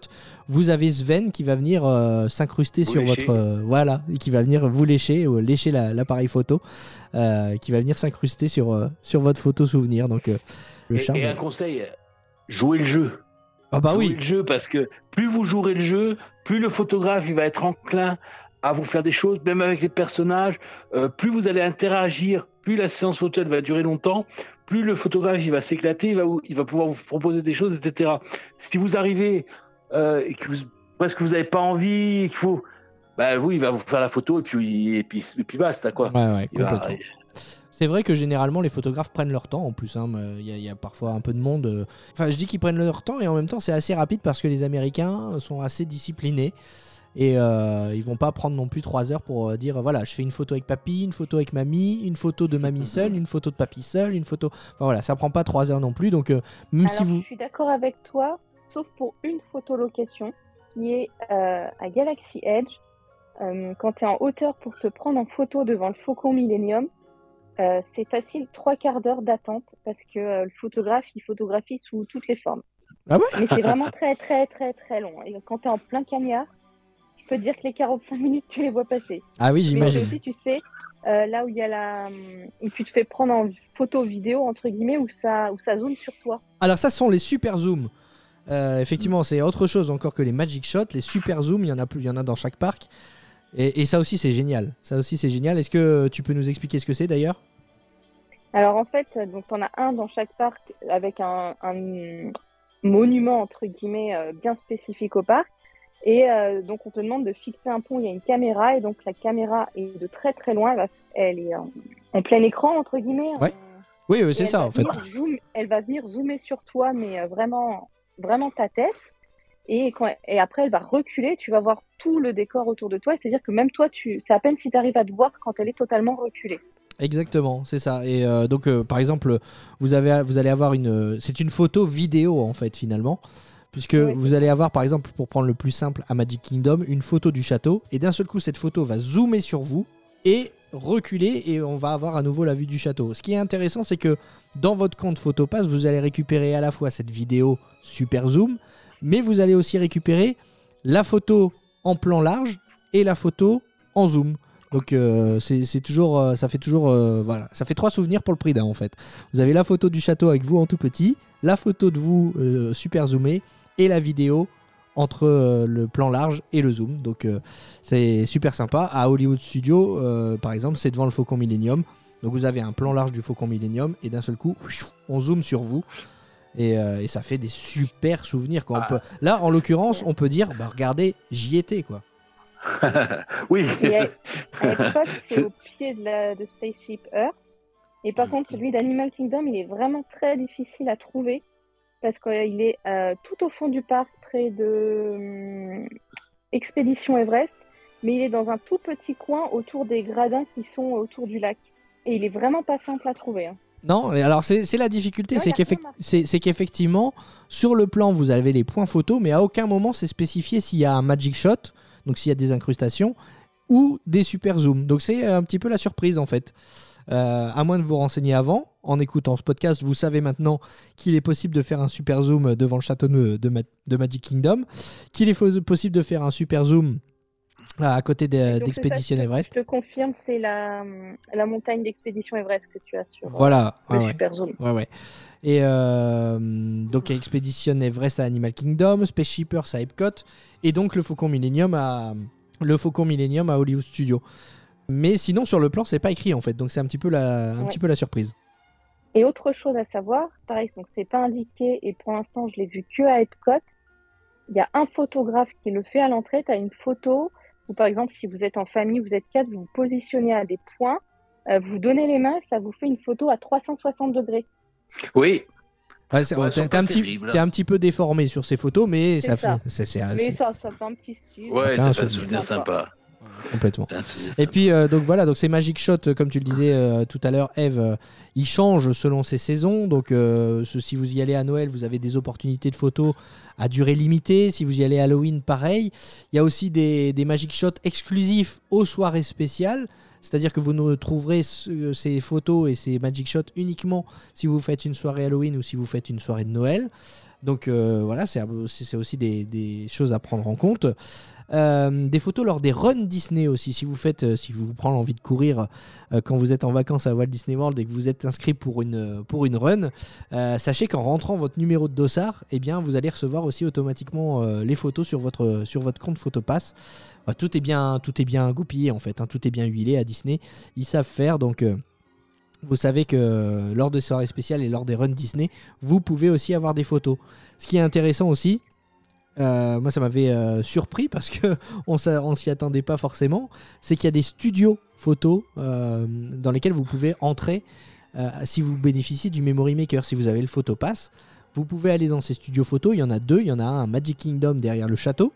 vous avez Sven qui va venir euh, s'incruster sur lécher. votre euh, voilà, et qui va venir vous lécher ou lécher la- l'appareil photo, euh, qui va venir s'incruster sur sur votre photo souvenir. Donc le Et, charme. et un conseil, jouez le jeu. Ah bah jouez oui. le jeu parce que plus vous jouerez le jeu, plus le photographe il va être enclin à vous faire des choses, même avec les personnages. euh, plus vous allez interagir, plus la séance photo elle va durer longtemps, plus le photographe il va s'éclater, il va, il va pouvoir vous proposer des choses, etc. Si vous arrivez euh, et que vous, presque vous n'avez pas envie, et qu'il faut, bah oui, il va vous faire la photo et puis et puis et puis basta quoi. Ouais, ouais, va- complètement. C'est vrai que généralement les photographes prennent leur temps en plus. hein, Il y, a- il y a parfois un peu de monde. euh. Enfin, je dis qu'ils prennent leur temps et en même temps c'est assez rapide parce que les Américains sont assez disciplinés et euh, ils vont pas prendre non plus trois heures pour euh, dire voilà, je fais une photo avec papy, une photo avec mamie, une photo de mamie seule, une photo de papy seul, une photo. Enfin voilà, ça prend pas trois heures non plus. Donc euh, même Alors, si vous. je suis d'accord avec toi, sauf pour une photolocation qui est euh, à Galaxy Edge. Quand tu es en hauteur pour te prendre en photo devant le Faucon Millennium, c'est facile, trois quarts d'heure d'attente parce que le photographe, il photographie sous toutes les formes. Ah ouais? Mais c'est vraiment très, très, très, très long. Et quand tu es en plein cagnard, je peux te dire que les 45 minutes, tu les vois passer. Ah oui, j'imagine. aussi, tu sais, euh, là où il y a la. où tu te fais prendre en photo, vidéo, entre guillemets, où ça, où ça zoome sur toi. Alors ça, sont les super zooms. Euh, effectivement, c'est autre chose encore que les magic shots. Les super zooms, il y en a plus, il y en a dans chaque parc. Et, et ça aussi, c'est génial. Ça aussi, c'est génial. Est-ce que tu peux nous expliquer ce que c'est d'ailleurs? Alors en fait, donc on a un dans chaque parc avec un, un monument entre guillemets euh, bien spécifique au parc. Et euh, donc on te demande de fixer un pont. Il y a une caméra et donc la caméra est de très très loin. Elle, va- elle est en, en plein écran entre guillemets. Ouais. En- Oui, oui, c'est ça en fait. zoom- elle va venir zoomer sur toi, mais euh, vraiment vraiment ta tête. Et, quand, et après, elle va reculer. Tu vas voir tout le décor autour de toi. C'est-à-dire que même toi, tu, c'est à peine si tu arrives à te voir quand elle est totalement reculée. Exactement, c'est ça. Et euh, donc, euh, par exemple, vous, avez, vous allez avoir une. C'est une photo vidéo en fait, finalement. Puisque Ouais, vous allez avoir, par exemple, pour prendre le plus simple à Magic Kingdom, une photo du château. Et d'un seul coup, cette photo va zoomer sur vous et reculer. Et on va avoir à nouveau la vue du château. Ce qui est intéressant, c'est que dans votre compte PhotoPass, vous allez récupérer à la fois cette vidéo super zoom, mais vous allez aussi récupérer la photo en plan large et la photo en zoom. Donc euh, c'est toujours, euh, ça fait toujours, euh, voilà, ça fait trois souvenirs pour le prix d'un en fait. Vous avez la photo du château avec vous en tout petit, la photo de vous super zoomée et la vidéo entre euh, le plan large et le zoom. Donc euh, c'est super sympa. À Hollywood Studio, euh, par exemple, c'est devant le Faucon Millennium. Donc vous avez un plan large du Faucon Millennium et d'un seul coup, on zoome sur vous. Et, euh, et ça fait des super souvenirs. Quoi. On Ah. peut- Là, en l'occurrence, on peut dire, bah, regardez, j'y étais. quoi. oui. Et à à c'est C'est- au pied de, la, de Spaceship Earth. Et par contre, celui d'Animal Kingdom, il est vraiment très difficile à trouver parce qu'il est euh, tout au fond du parc, près de hum, Expédition Everest, mais il est dans un tout petit coin autour des gradins qui sont autour du lac. Et il est vraiment pas simple à trouver. hein. Non, alors c'est la difficulté, Ouais, c'est qu'effectivement, sur le plan, vous avez les points photos, mais à aucun moment c'est spécifié s'il y a un magic shot, donc s'il y a des incrustations, ou des super zooms. Donc c'est un petit peu la surprise en fait. Euh, à moins de vous renseigner avant, en écoutant ce podcast, vous savez maintenant qu'il est possible de faire un super zoom devant le château de, de Ma- de Magic Kingdom, qu'il est possible de faire un super zoom à côté d'Expédition Everest. Je te confirme, c'est la, la montagne d'Expédition Everest que tu as sur euh, Voilà. le ouais, super zoom. Ouais, ouais. Et euh, donc, Expedition Everest à Animal Kingdom, Space Shippers à Epcot, et donc le Faucon Millennium à, le Faucon Millennium à Hollywood Studio. Mais sinon, sur le plan, c'est pas écrit en fait, donc c'est un petit peu la, un Ouais. petit peu la surprise. Et autre chose à savoir, pareil, donc c'est pas indiqué et pour l'instant je l'ai vu que à Epcot. Il y a un photographe qui le fait à l'entrée. Tu as une photo où par exemple si vous êtes en famille, vous êtes quatre, vous vous positionnez à des points, euh, vous donnez les mains, ça vous fait une photo à 360 degrés. Oui. Ouais, t'es un, petit- t'es un petit peu déformé sur ces photos, mais ça, ça. fait- Mais ça, ça fait un petit style. Ouais, ça un fait un souvenir. souvenir sympa. Complètement. Souvenir Et puis euh, donc voilà, donc ces Magic Shot, euh, comme tu le disais euh, tout à l'heure, Eve, ils changent selon ces saisons. Donc ce- si vous y allez à Noël, vous avez des opportunités de photos à durée limitée. Si vous y allez à Halloween, pareil. Il y a aussi des, des Magic Shots exclusifs aux soirées spéciales. C'est-à-dire que vous ne trouverez ce- ces photos et ces Magic Shots uniquement si vous faites une soirée Halloween ou si vous faites une soirée de Noël. Donc euh, voilà, c'est aussi des, choses à prendre en compte. Euh, des photos lors des runs Disney aussi. Si vous faites, euh, si vous prenez envie de courir quand vous êtes en vacances à Walt Disney World et que vous êtes inscrit pour une, pour une run, sachez qu'en rentrant votre numéro de dossard, eh bien, vous allez recevoir aussi automatiquement les photos sur votre, sur votre compte Photopass. Bah, tout, est bien, tout est bien goupillé en fait, hein, tout est bien huilé à Disney. Ils savent faire donc. Vous savez que euh, lors des soirées spéciales et lors des runs Disney, vous pouvez aussi avoir des photos. Ce qui est intéressant aussi, euh, moi ça m'avait euh, surpris parce que on s'y attendait pas forcément, c'est qu'il y a des studios photos dans lesquels vous pouvez entrer si vous bénéficiez du Memory Maker, si vous avez le Photopass. Vous pouvez aller dans ces studios photos, il y en a deux, il y en a un Magic Kingdom derrière le château.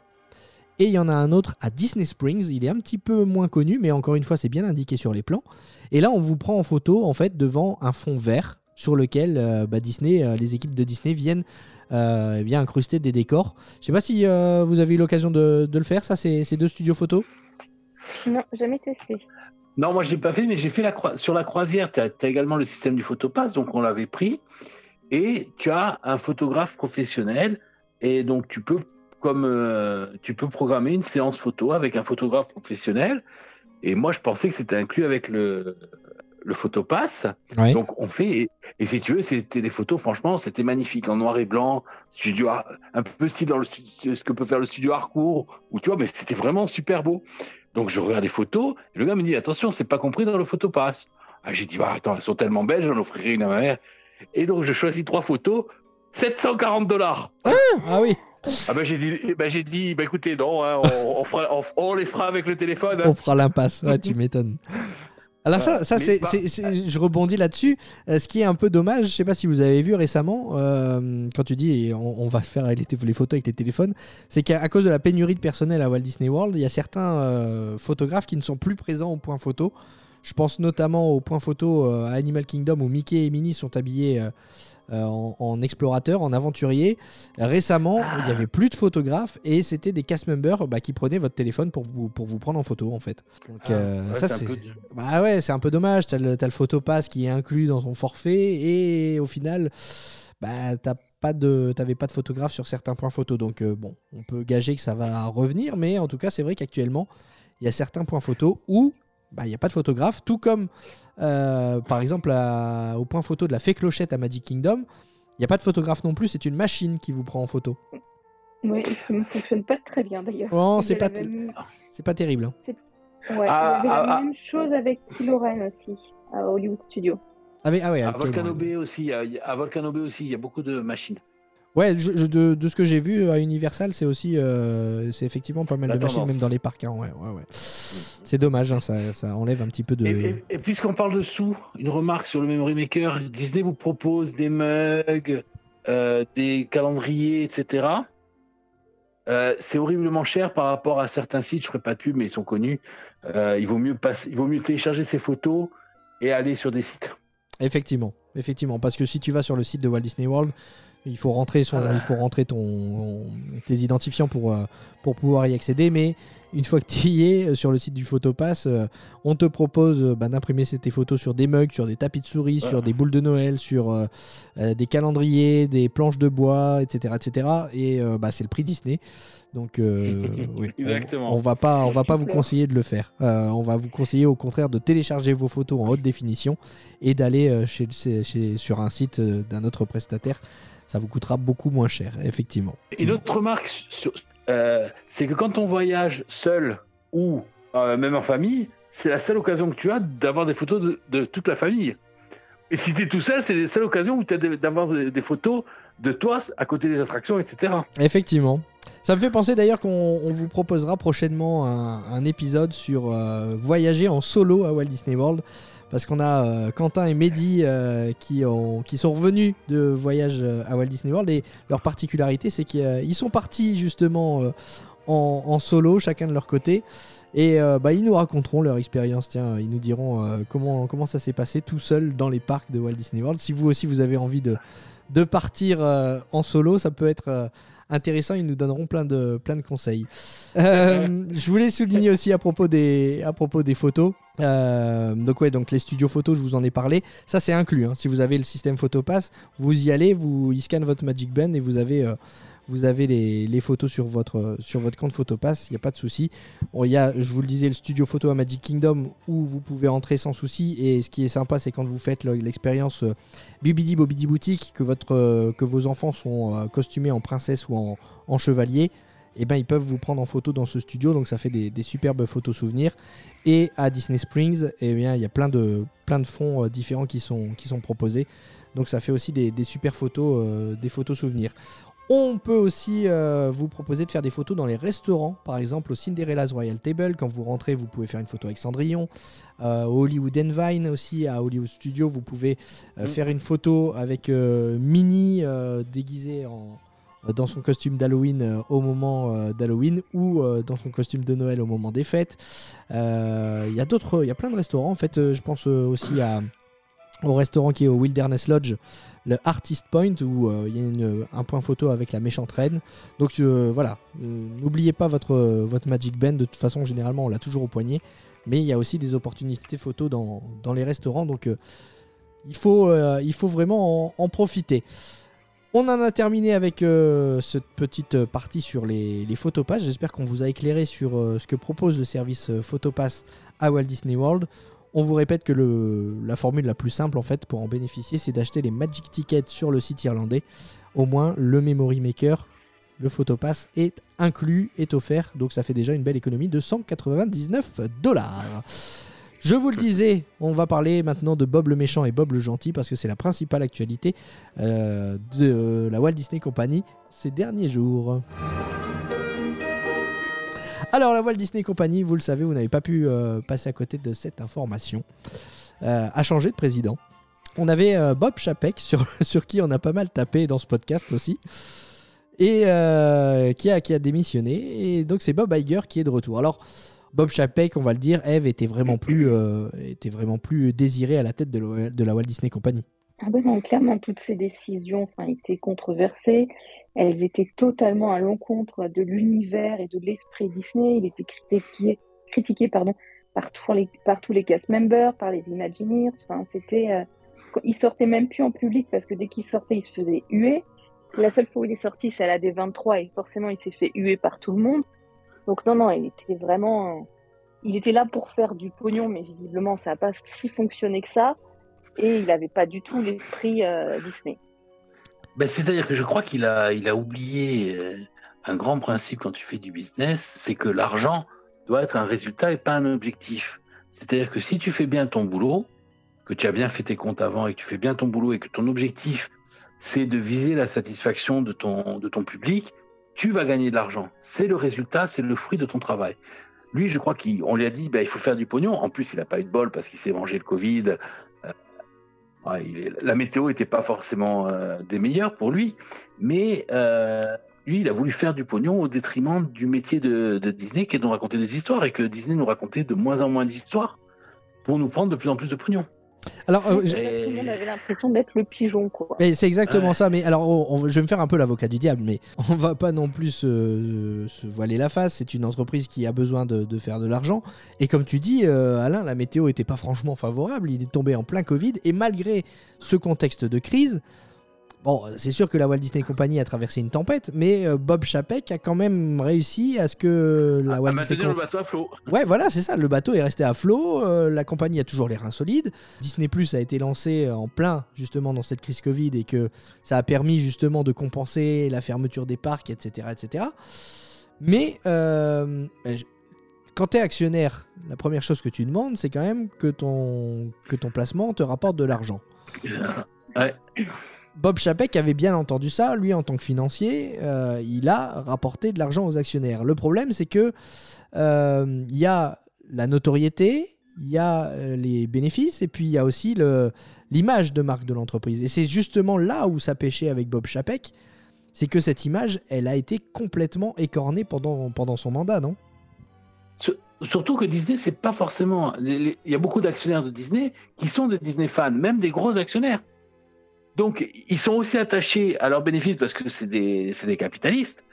Et il y en a un autre à Disney Springs, il est un petit peu moins connu, mais encore une fois c'est bien indiqué sur les plans. Et là on vous prend en photo en fait devant un fond vert sur lequel euh, bah, Disney, euh, les équipes de Disney viennent euh, eh bien incruster des décors. Je sais pas si euh, vous avez eu l'occasion de, de le faire, ça, c'est ces deux studios photos? Non, jamais testé. Non, moi je l'ai pas fait, mais j'ai fait la sur la croisière. Tu as, également le système du photopass, donc on l'avait pris. Et tu as un photographe professionnel, et donc tu peux, comme euh, tu peux programmer une séance photo avec un photographe professionnel. Et moi je pensais que c'était inclus avec le le photopass. Ouais. Donc on fait et, et si tu veux, c'était des photos. Franchement, c'était magnifique en noir et blanc, studio un peu style dans le ce que peut faire le studio Harcourt, ou tu vois, mais c'était vraiment super beau. Donc je regarde les photos, et le gars me dit attention, c'est pas compris dans le photopass. Ah, j'ai dit bah attends, elles sont tellement belles, j'en offrirai une à ma mère. Et donc je choisis trois photos, 740 dollars. Ah oui, Ah ben j'ai dit, bah j'ai dit, bah écoutez non, hein, on, on fera- on- on les fera avec le téléphone. hein. on fera l'impasse. Ouais, tu m'étonnes. Alors ça, ça mais c'est, pas- je rebondis là-dessus. Euh, ce qui est un peu dommage, je sais pas si vous avez vu récemment, euh, quand tu dis on, on va faire les, les photos avec les téléphones, c'est qu'à cause de la pénurie de personnel à Walt Disney World, il y a certains euh, photographes qui ne sont plus présents au point photo. Je pense notamment au point photo euh, à Animal Kingdom où Mickey et Minnie sont habillés euh, en, en explorateur, en aventurier. Récemment, il n'y avait plus de photographes et c'était des cast members bah, qui prenaient votre téléphone pour vous, pour vous prendre en photo en fait. Donc Ah, euh, ouais, ça un c'est... peu- Bah ouais, c'est un peu dommage. T'as le, le photopass qui est inclus dans ton forfait et au final, bah t'as pas de, t'avais pas de photographe sur certains points photo. Donc euh, bon, on peut gager que ça va revenir, mais en tout cas, c'est vrai qu'actuellement, il y a certains points photo où bah, il n'y a pas de photographe, tout comme euh, par exemple à- au point photo de la fée clochette à Magic Kingdom. Il n'y a pas de photographe non plus, c'est une machine qui vous prend en photo. Oui, ça ne fonctionne pas très bien d'ailleurs. Oh, Il y c'est pas, la même- c'est pas terrible. hein. Ouais, Ah, il y avait ah, la ah. même chose avec Ren aussi, à Hollywood Studio. Ah, mais- ah ouais, À Volcano non. Bay aussi, à Volcano Bay aussi, il y a beaucoup de machines. Ouais, je- je- de, de ce que j'ai vu à Universal, c'est aussi, euh, c'est effectivement pas mal La de machines, même dans les parcs. hein, ouais, ouais, ouais. C'est dommage, hein, ça, ça enlève un petit peu de. Et, et- et puisqu'on parle de sous, une remarque sur le Memory Maker, Disney vous propose des mugs, euh, des calendriers, etc. Euh, c'est horriblement cher par rapport à certains sites, je ferai pas de pub, mais ils sont connus. Euh, il, vaut mieux passer, il vaut mieux télécharger ces photos et aller sur des sites. Effectivement, effectivement, parce que si tu vas sur le site de Walt Disney World, il faut rentrer son, Ah. il faut rentrer ton, tes identifiants pour, euh, pour pouvoir y accéder, mais une fois que tu y es euh, sur le site du Photopass, euh, on te propose bah, d'imprimer ces- tes photos sur des mugs, sur des tapis de souris, sur des boules de Noël, sur euh, des calendriers, des planches de bois, etc., etc. Et euh, bah, c'est le prix Disney, donc euh, oui, on- Exactement. On, va pas, on va pas vous conseiller de le faire. Euh, on va vous conseiller au contraire de télécharger vos photos en haute définition et d'aller euh, chez, chez- chez- sur un site d'un autre prestataire. Ça vous coûtera beaucoup moins cher, effectivement. Une autre remarque, euh, c'est que quand on voyage seul ou euh, même en famille, c'est la seule occasion que tu as d'avoir des photos de, de toute la famille. Et si tu es tout seul, c'est la seule occasion où tu as d'avoir des, des photos de toi à côté des attractions, etc. Effectivement. Ça me fait penser d'ailleurs qu'on on vous proposera prochainement un, un épisode sur euh, voyager en solo à Walt Disney World. Parce qu'on a euh, Quentin et Mehdi euh, qui, ont, qui sont revenus de voyage euh, à Walt Disney World. Et leur particularité, c'est qu'ils sont partis justement en, solo, chacun de leur côté. Et bah, ils nous raconteront leur expérience. Tiens, ils nous diront comment, comment ça s'est passé tout seul dans les parcs de Walt Disney World. Si vous aussi vous avez envie de, de partir en solo, ça peut être euh, intéressant. Ils nous donneront plein de, plein de conseils. Euh, je voulais souligner aussi à propos des, à propos des photos. Euh, donc ouais, donc les studios photos, je vous en ai parlé. Ça c'est inclus. hein. Si vous avez le système PhotoPass, vous y allez, vous, ils scannent votre Magic Band et vous avez, euh, vous avez les, photos sur votre, sur votre compte PhotoPass. Il n'y a pas de souci. Il y a, je vous le disais, le studio photo à Magic Kingdom où vous pouvez entrer sans souci. Et ce qui est sympa, c'est quand vous faites le- l'expérience euh, Bibidi Bobidi Boutique, que, votre, euh, que vos enfants sont euh, costumés en princesse ou en, chevalier, et ben ils peuvent vous prendre en photo dans ce studio, donc ça fait des, superbes photos souvenirs. Et à Disney Springs, eh bien il y a plein de, plein de fonds différents qui sont, qui sont proposés, donc ça fait aussi des, des super photos, des photos souvenirs. On peut aussi euh, vous proposer de faire des photos dans les restaurants, par exemple au Cinderella's Royal Table. Quand vous rentrez, vous pouvez faire une photo avec Cendrillon. Euh, au Hollywood Vine aussi, à Hollywood Studio, vous pouvez euh, Mm. faire une photo avec Minnie déguisée en, dans son costume d'Halloween au moment d'Halloween ou dans son costume de Noël au moment des fêtes. Il y a d'autres, il y a plein de restaurants. En fait, je pense aussi à, au restaurant qui est au Wilderness Lodge, le Artist Point, où euh, il y a un point photo avec la méchante reine. Donc euh, voilà, Euh, n'oubliez pas votre, Magic Band. De toute façon, généralement, on l'a toujours au poignet. mais il y a aussi des opportunités photos dans, les restaurants, donc il, faut, vraiment en, profiter. On en a terminé avec cette petite partie sur les, les. J'espère qu'on vous a éclairé sur ce que propose le service Photopass à Walt Disney World. On vous répète que la formule la plus simple en fait pour en bénéficier, c'est d'acheter les Magic Tickets sur le site irlandais. Au moins, le Memory Maker, le Photopass est inclus, est offert. Donc ça fait déjà une belle économie de 199 dollars. Je vous le disais, on va parler maintenant de Bob le méchant et Bob le gentil parce que c'est la principale actualité euh, de la Walt Disney Company ces derniers jours. Alors la Walt Disney Company, vous le savez, vous n'avez pas pu euh, passer à côté de cette information, euh, a changé de président. On avait euh, Bob Chapek sur, qui on a pas mal tapé dans ce podcast aussi. Et qui, a, démissionné. Et donc c'est Bob Iger qui est de retour. Alors Bob Chapek, on va le dire, Eve était vraiment plus, était vraiment plus désiré à la tête de la Walt Disney Company. Ah ben non, clairement, toutes ces décisions étaient controversées. Elles étaient totalement à l'encontre de l'univers et de l'esprit Disney. Il était critiqué, critiqué pardon, par, tous les, par tous les cast members, par les Imagineers. Enfin, c'était, euh, il sortait même plus en public parce que dès qu'il sortait, il se faisait huer. La seule fois où il est sorti, c'est à la D23 et forcément, il s'est fait huer par tout le monde. Donc non, non, il était vraiment... Il était là pour faire du pognon, mais visiblement, ça n'a pas si fonctionné que ça. Et il n'avait pas du tout l'esprit euh, Disney. Ben, C'est-à-dire que je crois qu'il a, il a oublié euh, un grand principe quand tu fais du business, c'est que l'argent doit être un résultat et pas un objectif. C'est-à-dire que si tu fais bien ton boulot, que tu as bien fait tes comptes avant et que tu fais bien ton boulot et que ton objectif c'est de viser la satisfaction de ton, de ton public, tu vas gagner de l'argent. C'est le résultat, c'est le fruit de ton travail. Lui, je crois qu'on lui a dit, ben, il faut faire du pognon. En plus, il n'a pas eu de bol parce qu'il s'est mangé le Covid. La météo n'était pas forcément euh, des meilleures pour lui, mais euh, lui, il a voulu faire du pognon au détriment du métier de, de Disney, qui est de nous raconter des histoires, et que Disney nous racontait de moins en moins d'histoires pour nous prendre de plus en plus de pognon. Alors, euh, Tout le monde avait l'impression d'être le pigeon, quoi. mais c'est exactement Ouais. ça. Mais alors, on- on- je vais me faire un peu l'avocat du diable, mais on va pas non plus se, se voiler la face. C'est une entreprise qui a besoin de, de faire de l'argent. Et comme tu dis, euh, Alain, la météo était pas franchement favorable. Il est tombé en plein Covid. Et malgré ce contexte de crise, bon, c'est sûr que la Walt Disney Company a traversé une tempête, mais euh, Bob Chapek a quand même réussi à ce que la à Walt Disney maintenir le bateau à flot. Ouais, voilà, c'est ça. Le bateau est resté à flot. euh, la compagnie a toujours les reins solides. Disney Plus a été lancé en plein justement dans cette crise Covid et que ça a permis justement de compenser la fermeture des parcs, etc., etc. Mais euh, quand tu es actionnaire, la première chose que tu demandes, c'est quand même que ton que ton placement te rapporte de l'argent. Ouais. Bob Chapek avait bien entendu ça, lui en tant que financier, euh, il a rapporté de l'argent aux actionnaires. Le problème c'est que euh, il y a la notoriété, il y a euh, les bénéfices et puis il y a aussi l'image de marque de l'entreprise. Et c'est justement là où ça pêchait avec Bob Chapek, c'est que cette image, elle a été complètement écornée pendant, pendant son mandat, non? Sur- Surtout que Disney, c'est pas forcément. Il y a beaucoup d'actionnaires de Disney qui sont des Disney fans, même des gros actionnaires. Donc, ils sont aussi attachés à leurs bénéfices parce que c'est des, des capitalistes,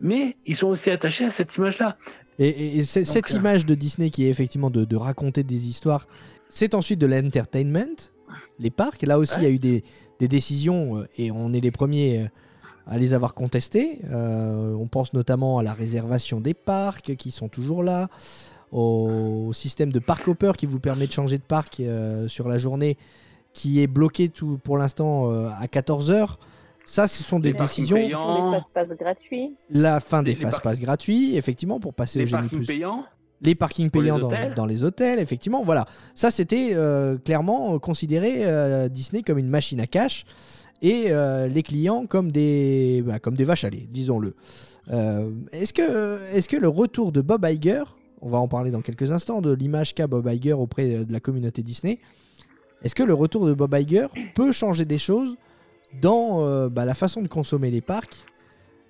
mais ils sont aussi attachés à cette image-là. Et, et- et c'est- Donc, cette euh, image de Disney qui est effectivement de, de raconter des histoires, c'est ensuite de l'entertainment, les parcs. Là aussi, il y a eu des, des décisions euh, et on est les premiers euh, à les avoir contestées. Euh, on pense notamment à la réservation des parcs qui sont toujours là, au système de park hopper qui vous permet de changer de parc euh, sur la journée qui est bloqué tout, pour l'instant euh, à 14h. Ça, ce sont des Les décisions. payants. Les passe-passe gratuits. La fin des parcs- fast-pass gratuits, effectivement, pour passer Les au Génie parkings Plus payants, les parkings les payants dans, les hôtels, effectivement. Voilà, ça c'était euh, clairement considéré euh, Disney comme une machine à cash et euh, les clients comme des, bah, comme des vaches à lait, disons-le. Euh, est-ce que, est que le retour de Bob Iger, on va en parler dans quelques instants, de l'image qu'a Bob Iger auprès de la communauté Disney, est-ce que le retour de Bob Iger peut changer des choses dans euh, bah, la façon de consommer les parcs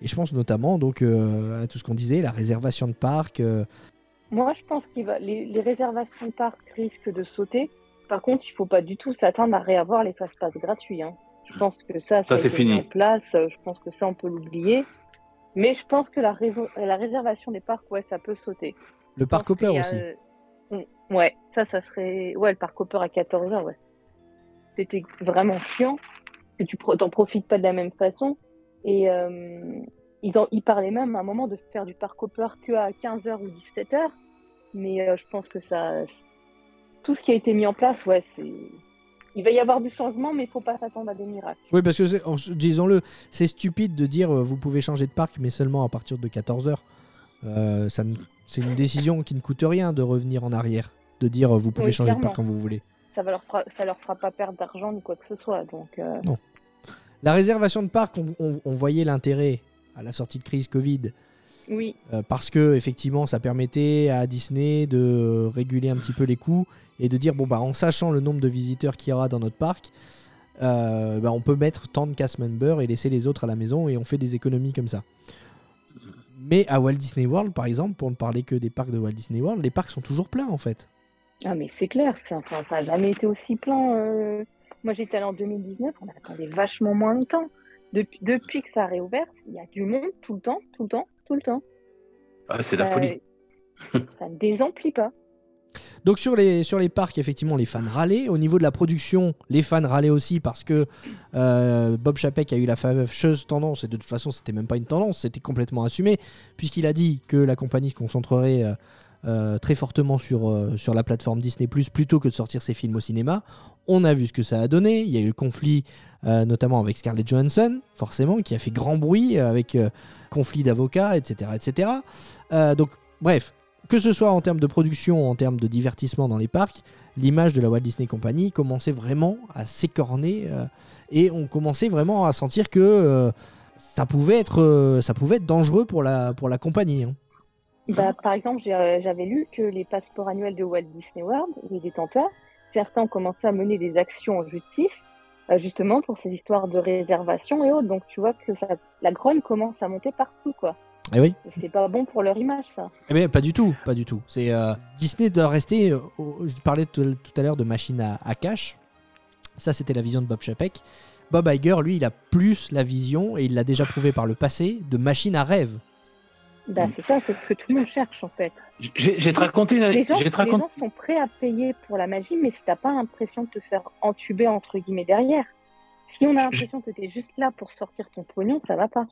et je pense notamment donc euh, à tout ce qu'on disait, la réservation de parcs, euh, Moi, je pense que les, les réservations de parcs risquent de sauter. Par contre, il faut pas du tout s'attendre à réavoir les fast-pass gratuits. hein. Je pense que ça, Ça, a c'est fini. en place. Je pense que ça, on peut l'oublier. Mais je pense que la, réservation des parcs, ouais, ça peut sauter. le parc hopper aussi. euh, Ouais, ça, ça serait. Ouais, le parc Hopper à 14h, ouais. C'était vraiment chiant. Que tu t'en profites pas de la même façon. Et euh, ils, en... ils parlaient même à un moment de faire du parc Hopper que à 15h ou 17h. Mais euh, je pense que ça. Tout ce qui a été mis en place, ouais, c'est. Il va y avoir du changement, mais il faut pas s'attendre à des miracles. Oui, parce que, en- disons-le, c'est stupide de dire euh, vous pouvez changer de parc, mais seulement à partir de 14h. ça ne- c'est une décision qui ne coûte rien de revenir en arrière, de dire euh, vous pouvez Oui, changer de parc quand vous voulez. Ça va leur fera... ça leur fera pas perdre d'argent ni quoi que ce soit. Donc, euh, La réservation de parc, on, on- on voyait l'intérêt à la sortie de crise Covid, oui, euh, parce que effectivement, ça permettait à Disney de réguler un petit peu les coûts et de dire bon bah en sachant le nombre de visiteurs qu'il y aura dans notre parc, euh, bah, on peut mettre tant de cast members et laisser les autres à la maison et on fait des économies comme ça. Mais à Walt Disney World, par exemple, pour ne parler que des parcs de Walt Disney World, les parcs sont toujours pleins en fait. Ah mais c'est clair, enfin, ça n'a jamais été aussi plein. euh. Moi j'étais allée en 2019, on attendait vachement moins longtemps. Depuis, depuis que ça a réouvert, il y a du monde tout le temps, tout le temps, tout le temps. Ah, c'est la folie. Ça ne désemplit pas. Donc sur les, sur les parcs, effectivement, les fans râlaient. Au niveau de la production, les fans râlaient aussi parce que euh, Bob Chapek a eu la fâcheuse tendance, et de toute façon, c'était même pas une tendance, c'était complètement assumé, puisqu'il a dit que la compagnie se concentrerait euh, très fortement sur, euh, sur la plateforme Disney ⁇ plutôt que de sortir ses films au cinéma. On a vu ce que ça a donné. Il y a eu le conflit, euh, notamment avec Scarlett Johansson, forcément, qui a fait grand bruit, avec conflit d'avocats, etc. etc. Donc, bref, que ce soit en termes de production, en termes de divertissement dans les parcs, l'image de la Walt Disney Company commençait vraiment à s'écorner et on commençait vraiment à sentir que ça, pouvait être, dangereux pour la, pour compagnie. hein. Bah, par exemple, euh, j'avais lu que les passeports annuels de Walt Disney World, les détenteurs, certains ont commencé à mener des actions en justice, euh, justement pour ces histoires de réservation et autres. Donc tu vois que ça, la grogne commence à monter partout, quoi. Eh oui. C'est pas bon pour leur image, ça. Eh bien, pas du tout, pas du tout. C'est euh, Disney doit rester. euh, je parlais tout, tout à l'heure de machine à, à cash. Ça, c'était la vision de Bob Chapek. Bob Iger, lui, il a plus la vision et il l'a déjà prouvé par le passé de machine à rêve. Bah, c'est ça, c'est ce que tout le monde cherche, en fait. J'ai te raconté une. Les gens, les sont prêts à payer pour la magie, mais si t'as pas l'impression de te faire entuber entre guillemets derrière, si on a l'impression que t'es juste là pour sortir ton pognon, ça va pas.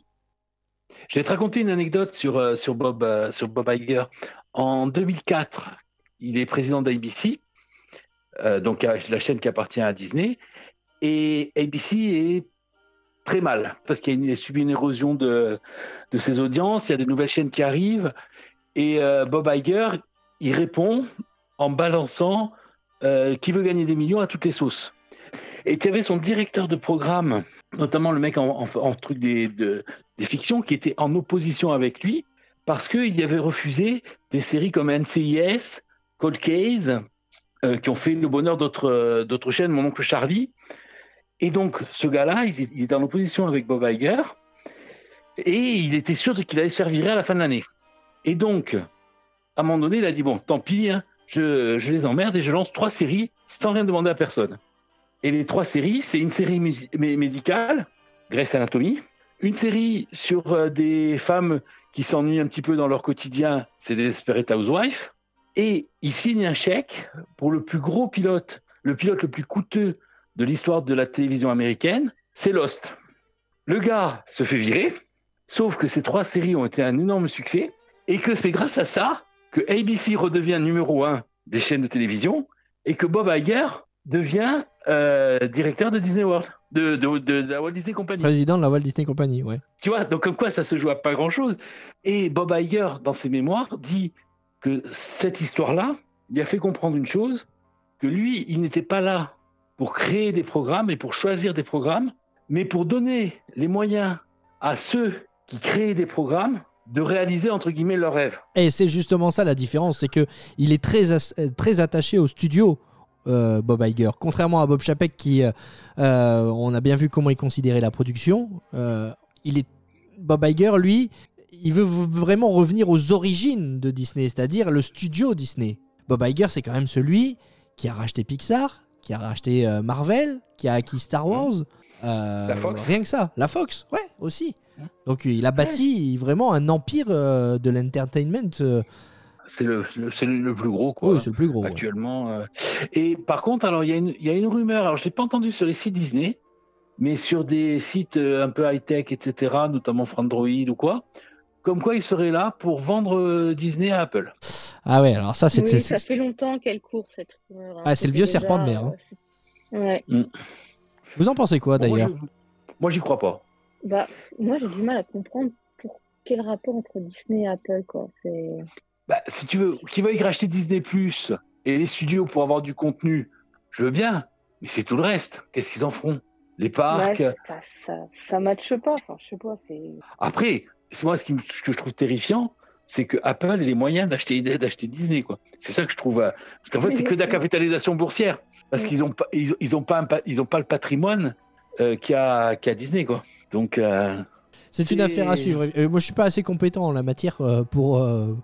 Je vais te raconter une anecdote sur, euh, sur, Bob, euh, sur Bob Iger. En 2004, il est président d'ABC, euh, donc euh, la chaîne qui appartient à Disney, et ABC est très mal parce qu'il y a, subi une érosion de, de ses audiences, il y a de nouvelles chaînes qui arrivent, et euh, Bob Iger, il répond en balançant euh, qui veut gagner des millions à toutes les sauces. Et tu avais son directeur de programme, notamment le mec en, truc des, de- des fictions, qui était en opposition avec lui parce qu'il avait refusé des séries comme NCIS, Cold Case, euh, qui ont fait le bonheur d'autres chaînes, Mon oncle Charlie. Et donc, ce gars-là, il, il était en opposition avec Bob Iger et il était sûr qu'il allait se faire virer à la fin de l'année. Et donc, à un moment donné, il a dit Bon, tant pis, hein, je, les emmerde et je lance trois séries sans rien demander à personne. Et les trois séries, c'est une série médicale, Grey's Anatomy, une série sur euh, des femmes qui s'ennuient un petit peu dans leur quotidien, c'est des Desperate Housewives, et il signe un chèque pour le plus gros pilote, le pilote le plus coûteux de l'histoire de la télévision américaine, c'est Lost. Le gars se fait virer, sauf que ces trois séries ont été un énorme succès, et que c'est grâce à ça que ABC redevient numéro un des chaînes de télévision, et que Bob Iger devient euh, directeur de Disney World, de, de, de- de la Walt Disney Company. Président de la Walt Disney Company, ouais. Tu vois, donc comme quoi ça se joue à pas grand-chose. Et Bob Iger, dans ses mémoires, dit que cette histoire-là lui a fait comprendre une chose, que lui, il n'était pas là pour créer des programmes et pour choisir des programmes, mais pour donner les moyens à ceux qui créaient des programmes de réaliser, entre guillemets, leurs rêves. Et c'est justement ça la différence, c'est que il est très, très attaché au studio, euh, Bob Iger. Contrairement à Bob Chapek, qui, euh, euh, on a bien vu comment il considérait la production. il est Bob Iger, lui, il veut vraiment revenir aux origines de Disney, c'est-à-dire le studio Disney. Bob Iger, c'est quand même celui qui a racheté Pixar, qui a racheté euh, Marvel, qui a acquis Star Wars. euh, La Fox. Rien que ça. La Fox, ouais, aussi. Donc il a bâti vraiment un empire euh, de l'entertainment euh, c'est le, le- c'est le, plus gros quoi. Oui, c'est le plus gros. actuellement. euh. Et par contre, alors il y, a une- il y a une rumeur, alors je l'ai pas entendu sur les sites Disney, mais sur des sites euh, un peu high-tech, etc., notamment Frandroid ou quoi, comme quoi il serait là pour vendre euh, Disney à Apple. Ah ouais, alors ça, c'est. Oui, ça fait longtemps qu'elle court cette rumeur. hein. Ah, c'est le vieux déjà, serpent de mer, hein. Ouais. Vous en pensez quoi d'ailleurs je- Moi, j'y crois pas. Bah, moi, j'ai du mal à comprendre pour quel rapport entre Disney et Apple, quoi. C'est. Bah, si tu veux, qu'ils veuillent racheter Disney Plus et les studios pour avoir du contenu, je veux bien, mais c'est tout le reste. Qu'est-ce qu'ils en feront? Les parcs? Ouais, ça, ça, ça matche pas. Enfin, je sais pas. C'est. Après, c'est moi ce, qui ce que je trouve terrifiant, c'est que Apple ait les moyens d'acheter d'acheter Disney quoi. C'est ça que je trouve euh, parce qu'en fait c'est que de la capitalisation boursière parce Oui. qu'ils ont pas ils, ils ont pas un ils ont pas le patrimoine euh, qu'a qu'a Disney quoi. Donc euh, C'est une affaire à suivre. Euh, moi, je suis pas assez compétent en la matière euh, pour, euh,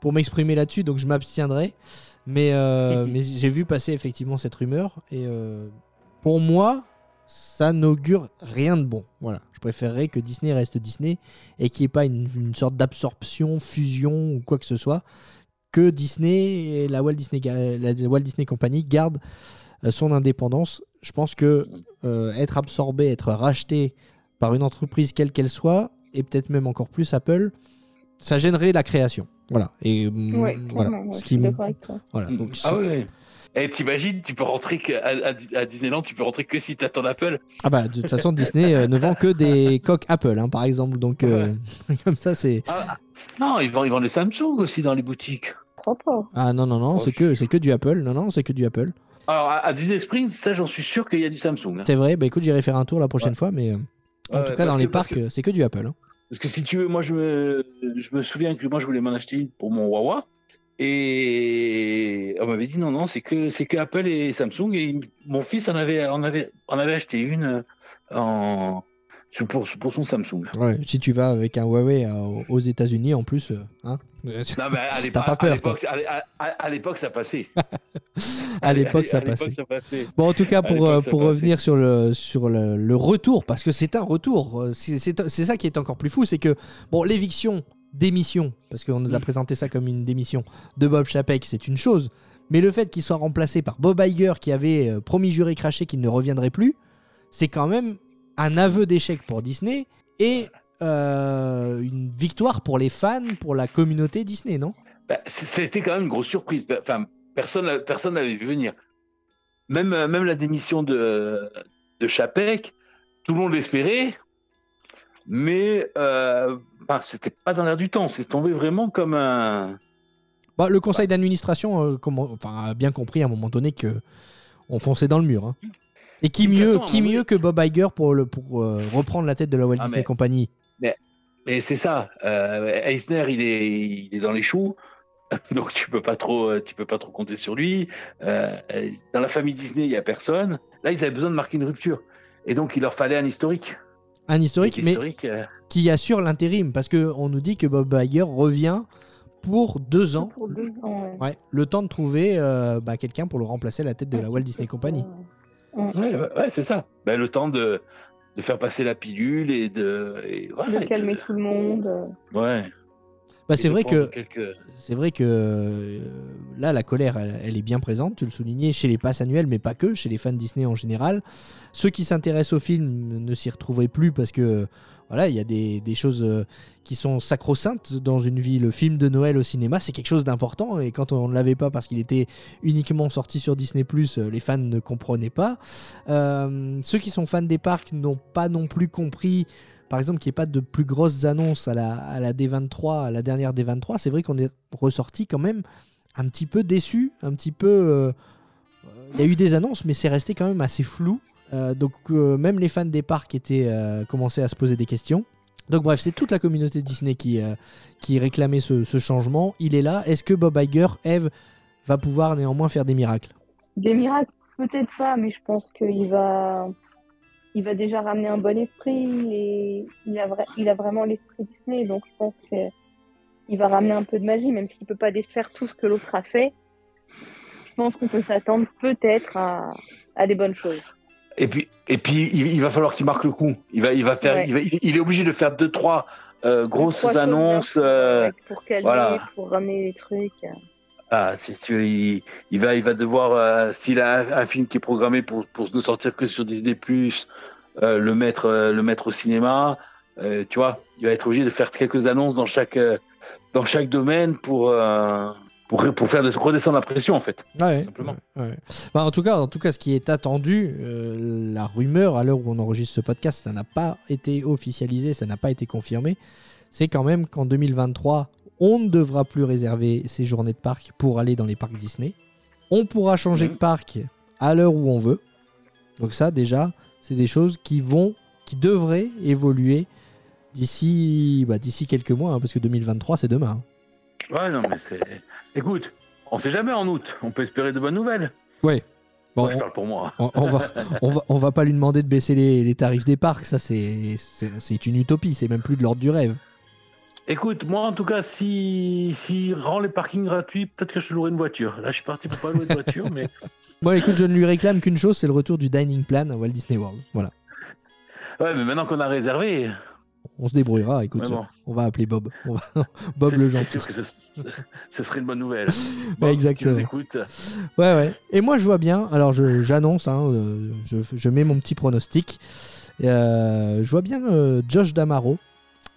pour m'exprimer là-dessus, donc je m'abstiendrai. Mais, euh, mais j'ai vu passer effectivement cette rumeur. Et euh, pour moi, ça n'augure rien de bon. Voilà. Je préférerais que Disney reste Disney et qu'il n'y ait pas une, sorte d'absorption, fusion ou quoi que ce soit. Que Disney et la Walt Disney, la Walt Disney Company gardent euh, son indépendance. Je pense que euh, être absorbé, être racheté par une entreprise quelle qu'elle soit, et peut-être même encore plus Apple, ça gênerait la création. Voilà. Et mm, Ouais, voilà. ouais, Ce qui suis m- d'accord avec toi. voilà. Donc, ah ouais. Et t'imagines, tu peux rentrer que, à, à- à Disneyland, tu peux rentrer que si t'as ton Apple. ah bah, de toute façon, Disney euh, ne vend que des coques Apple, hein, par exemple. Donc, euh, comme ça, c'est. Non, ils vendent, ils vendent les Samsung aussi dans les boutiques. Je crois pas. Ah non, non, non, Oh, c'est que, c'est que du Apple. Non, non, c'est que du Apple. Alors à, à Disney Springs, ça j'en suis sûr qu'il y a du Samsung. hein. C'est vrai. Bah écoute, j'irai faire un tour la prochaine Ouais. fois, mais euh, en Ouais, tout cas, dans les parcs, que- c'est que du Apple. hein. Parce que si tu veux, moi je me, je me souviens que moi je voulais m'en acheter une pour mon Wawa. Et on m'avait dit non, non, c'est que, c'est que Apple et Samsung. Et mon fils en avait, en avait, en avait acheté une euh, en, pour, pour son Samsung. Ouais, si tu vas avec un Huawei euh, aux États-Unis, en plus, euh, hein, Non, mais à l'époque, pas peur, à l'époque, ça passait. à l'époque, ça passait. ça passait. Bon, en tout cas, pour, euh, pour passait. revenir sur le, sur le, le retour, parce que c'est un retour, c'est ça qui est encore plus fou, c'est que, bon, l'éviction, démission, parce qu'on nous a Mm. présenté ça comme une démission de Bob Chapek, c'est une chose, mais le fait qu'il soit remplacé par Bob Iger, qui avait promis juré craché qu'il ne reviendrait plus, c'est quand même un aveu d'échec pour Disney et euh, une victoire pour les fans, pour la communauté Disney, non? Bah, C'était quand même une grosse surprise. Enfin, personne personne l'avait vu venir. Même, euh, même la démission de, de Chapek, tout le monde l'espérait, mais euh, c'était pas dans l'air du temps. C'est tombé vraiment comme un. Bah, le conseil d'administration euh, a bien compris à un moment donné que on fonçait dans le mur. hein. Et qui mieux, façon, qui mieux que Bob Iger pour, le, pour euh, reprendre la tête de la Walt Ah, Disney mais- Company? Mais c'est ça. Euh, Eisner, il est, il est dans les choux. Donc tu peux pas trop, euh, tu peux pas trop compter sur lui. Euh, dans la famille Disney, il y a personne. Là, ils avaient besoin de marquer une rupture. Et donc, il leur fallait un historique. Un historique, mais historique, euh, qui assure l'intérim. Parce qu'on nous dit que Bob Iger revient pour deux ans. Pour deux ans, ouais. Ouais, le temps de trouver euh, bah, quelqu'un pour le remplacer à la tête de la Walt Disney Company. Ouais. C'est ça. Ben, le temps de, de faire passer la pilule et de. et voilà, De et calmer tout le monde. euh. Ouais. Bah, c'est vrai que quelques- c'est vrai que euh, là la colère elle, elle est bien présente, tu le soulignais chez les passes annuelles mais pas que, chez les fans Disney en général. Ceux qui s'intéressent au film ne s'y retrouveraient plus parce que voilà, il y a des, choses euh, qui sont sacro-saintes dans une vie. Le film de Noël au cinéma, c'est quelque chose d'important et quand on ne l'avait pas parce qu'il était uniquement sorti sur Disney+, euh, les fans ne comprenaient pas. Euh, ceux qui sont fans des parcs n'ont pas non plus compris par exemple, qu'il n'y ait pas de plus grosses annonces à la, à la D23, à la dernière D23, c'est vrai qu'on est ressorti quand même un petit peu déçu, un petit peu. Il y a eu des annonces, mais c'est resté quand même assez flou. Euh, donc, euh, même les fans des parcs étaient euh, commençaient à se poser des questions. Donc, bref, c'est toute la communauté Disney qui, qui réclamait ce, changement. Il est là. Est-ce que Bob Iger, Eve, va pouvoir néanmoins faire des miracles? Des miracles, peut-être pas, mais je pense qu'il va, il va déjà ramener un bon esprit. Il a, il a vraiment l'esprit Disney, donc je pense qu'il va ramener un peu de magie, même s'il peut pas défaire tout ce que l'autre a fait. Je pense qu'on peut s'attendre peut-être à des bonnes choses. Et puis, et puis il, il va falloir qu'il marque le coup. Il va, il va faire, Ouais. il, va- il- il est obligé de faire deux, trois euh, grosses Trois annonces. euh, pour calmer, voilà. pour ramener les trucs. Ah, c'est sûr, il, il va, il va devoir, euh, s'il a un, un film qui est programmé pour, pour ne sortir que sur Disney+, euh, le mettre, euh, le mettre au cinéma, tu vois, il va être obligé de faire quelques annonces dans chaque, dans chaque domaine pour, pour, pour faire des- redescendre la pression, en fait. Ouais, simplement. ouais, ouais. Bah, en, tout cas, en tout cas, ce qui est attendu, euh, la rumeur à l'heure où on enregistre ce podcast, ça n'a pas été officialisé, ça n'a pas été confirmé. C'est quand même qu'en 2023, on ne devra plus réserver ses journées de parc pour aller dans les parcs Disney. On pourra changer Mhm. de parc à l'heure où on veut. Donc ça, déjà, c'est des choses qui vont, qui devraient évoluer d'ici, bah, d'ici quelques mois, hein, parce que 2023, c'est demain. hein. Ouais, non, mais c'est. Écoute, on sait jamais en août. On peut espérer de bonnes nouvelles. Ouais. Bon, Moi, je parle pour moi. On, on va, on, va, on va pas lui demander de baisser les, les tarifs des parcs, ça c'est une utopie, c'est même plus de l'ordre du rêve. Écoute, moi en tout cas, si, si rend les parkings gratuits, peut-être que je louerai une voiture. Là, je suis parti pour pas louer de voiture, mais Bon écoute, je ne lui réclame qu'une chose, c'est le retour du dining plan à Walt Disney World. Voilà. ouais, mais maintenant qu'on a réservé, On se débrouillera, écoute, on va appeler Bob. On va- Bob c'est- le c'est gentil. sûr que ce, serait une bonne nouvelle. Ouais, si exactement. tu nous écoutes, Ouais, ouais. Et moi je vois bien, alors j'annonce, hein, euh, je, je mets mon petit pronostic. Euh, je vois bien euh, Josh Damaro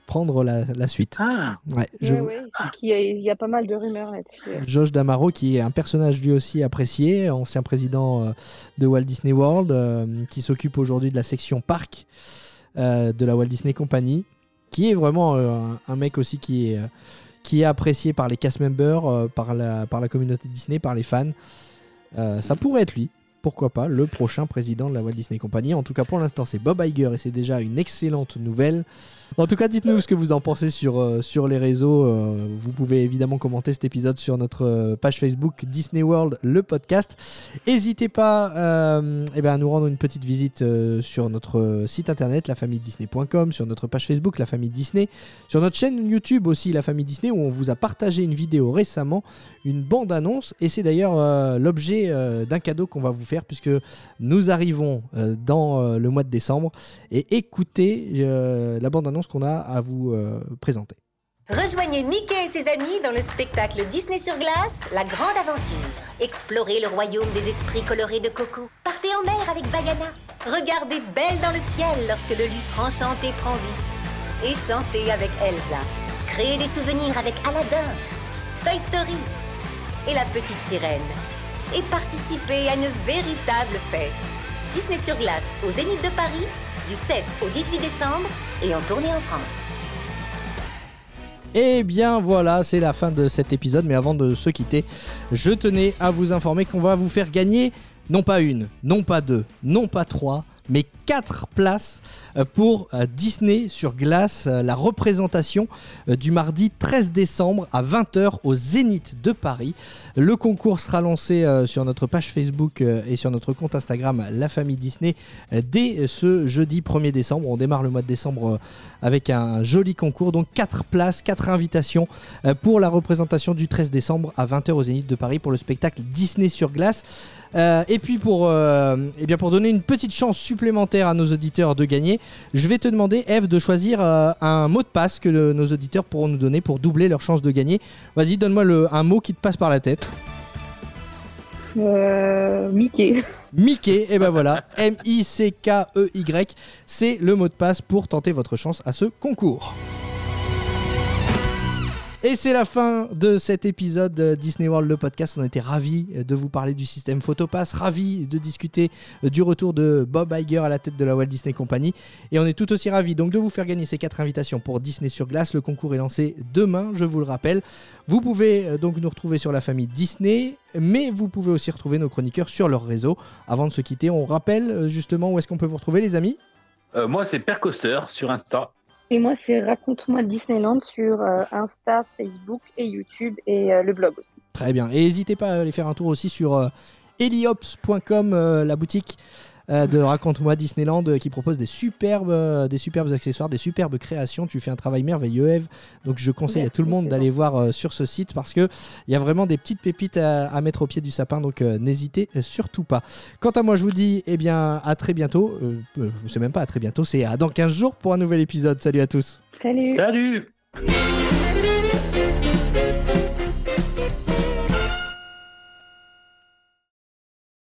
prendre la, la suite. ah, Ouais, je, Ouais, ouais, il y, a, il y a pas mal de rumeurs là-dessus. Josh Damaro, qui est un personnage lui aussi apprécié, ancien président de Walt Disney World, euh, qui s'occupe aujourd'hui de la section parc euh, de la Walt Disney Company, qui est vraiment euh, un, mec aussi qui est, euh, qui est apprécié par les cast members, par, la, par la communauté Disney, par les fans. Ça pourrait être lui. Pourquoi pas le prochain président de la Walt Disney Company. En tout cas, pour l'instant, c'est Bob Iger et c'est déjà une excellente nouvelle. En tout cas, dites-nous ce que vous en pensez sur, euh, les réseaux. Euh, vous pouvez évidemment commenter cet épisode sur notre euh, page Facebook Disney World, le podcast. N'hésitez pas eh ben, à nous rendre une petite visite sur notre site internet, lafamille-disney.com, sur notre page Facebook, La Famille Disney, sur notre chaîne YouTube aussi, La Famille Disney, où on vous a partagé une vidéo récemment, une bande-annonce. Et c'est d'ailleurs l'objet d'un cadeau qu'on va vous faire, puisque nous arrivons euh, dans euh, le mois de décembre. Et écoutez euh, la bande-annonce qu'on a à vous présenter. Rejoignez Mickey et ses amis dans le spectacle Disney sur glace, La Grande Aventure. Explorez le royaume des esprits colorés de Coco. Partez en mer avec Bagana. Regardez Belle dans le ciel lorsque le lustre enchanté prend vie. Et chantez avec Elsa. Créez des souvenirs avec Aladdin, Toy Story et la petite sirène. Et participez à une véritable fête. Disney sur glace au Zénith de Paris du 7 au 18 décembre et en tournée en France. Et bien voilà, c'est la fin de cet épisode. Mais avant de se quitter, je tenais à vous informer qu'on va vous faire gagner non pas une, non pas deux, non pas trois, mais quatre places pour euh, Disney sur glace, euh, la représentation euh, du mardi 13 décembre à 20h au Zénith de Paris. Le concours sera lancé euh, sur notre page Facebook euh, et sur notre compte Instagram La Famille Disney euh, dès ce jeudi 1er décembre. On démarre le mois de décembre euh, avec un joli concours. Donc 4 places, 4 invitations euh, pour la représentation du 13 décembre à 20h au Zénith de Paris pour le spectacle Disney sur glace. Euh, et puis pour, euh, eh bien pour donner une petite chance supplémentaire à nos auditeurs de gagner, je vais te demander, Eve, de choisir euh, un mot de passe que le- nos auditeurs pourront nous donner pour doubler leur chance de gagner. Vas-y, donne-moi le- un mot qui te passe par la tête. Euh, Mickey. Mickey, et ben voilà, M-I-C-K-E-Y, c'est le mot de passe pour tenter votre chance à ce concours. Et c'est la fin de cet épisode de Disney World, le podcast. On était ravis de vous parler du système Photopass, ravis de discuter du retour de Bob Iger à la tête de la Walt Disney Company. Et on est tout aussi ravis donc de vous faire gagner ces quatre invitations pour Disney sur glace. Le concours est lancé demain, je vous le rappelle. Vous pouvez euh, donc nous retrouver sur la famille Disney, mais vous pouvez aussi retrouver nos chroniqueurs sur leur réseau. Avant de se quitter, on rappelle euh, justement où est-ce qu'on peut vous retrouver, les amis? Euh, moi, c'est Percoster sur Insta. Et moi, c'est Raconte-moi Disneyland sur euh, Insta, Facebook et YouTube et euh, le blog aussi. Très bien. Et n'hésitez pas à aller faire un tour aussi sur heliops.com, euh, la boutique euh, de Raconte-moi Disneyland euh, qui propose des superbes, euh, des superbes accessoires, des superbes créations. Tu fais un travail merveilleux, Eve. Donc je conseille à tout le monde d'aller voir sur ce site parce que il y a vraiment des petites pépites à, à mettre au pied du sapin. Donc n'hésitez surtout pas. Quant à moi, je vous dis eh bien à très bientôt. Euh, euh, c'est même pas à très bientôt, c'est à dans 15 jours pour un nouvel épisode. Salut à tous. Salut. Salut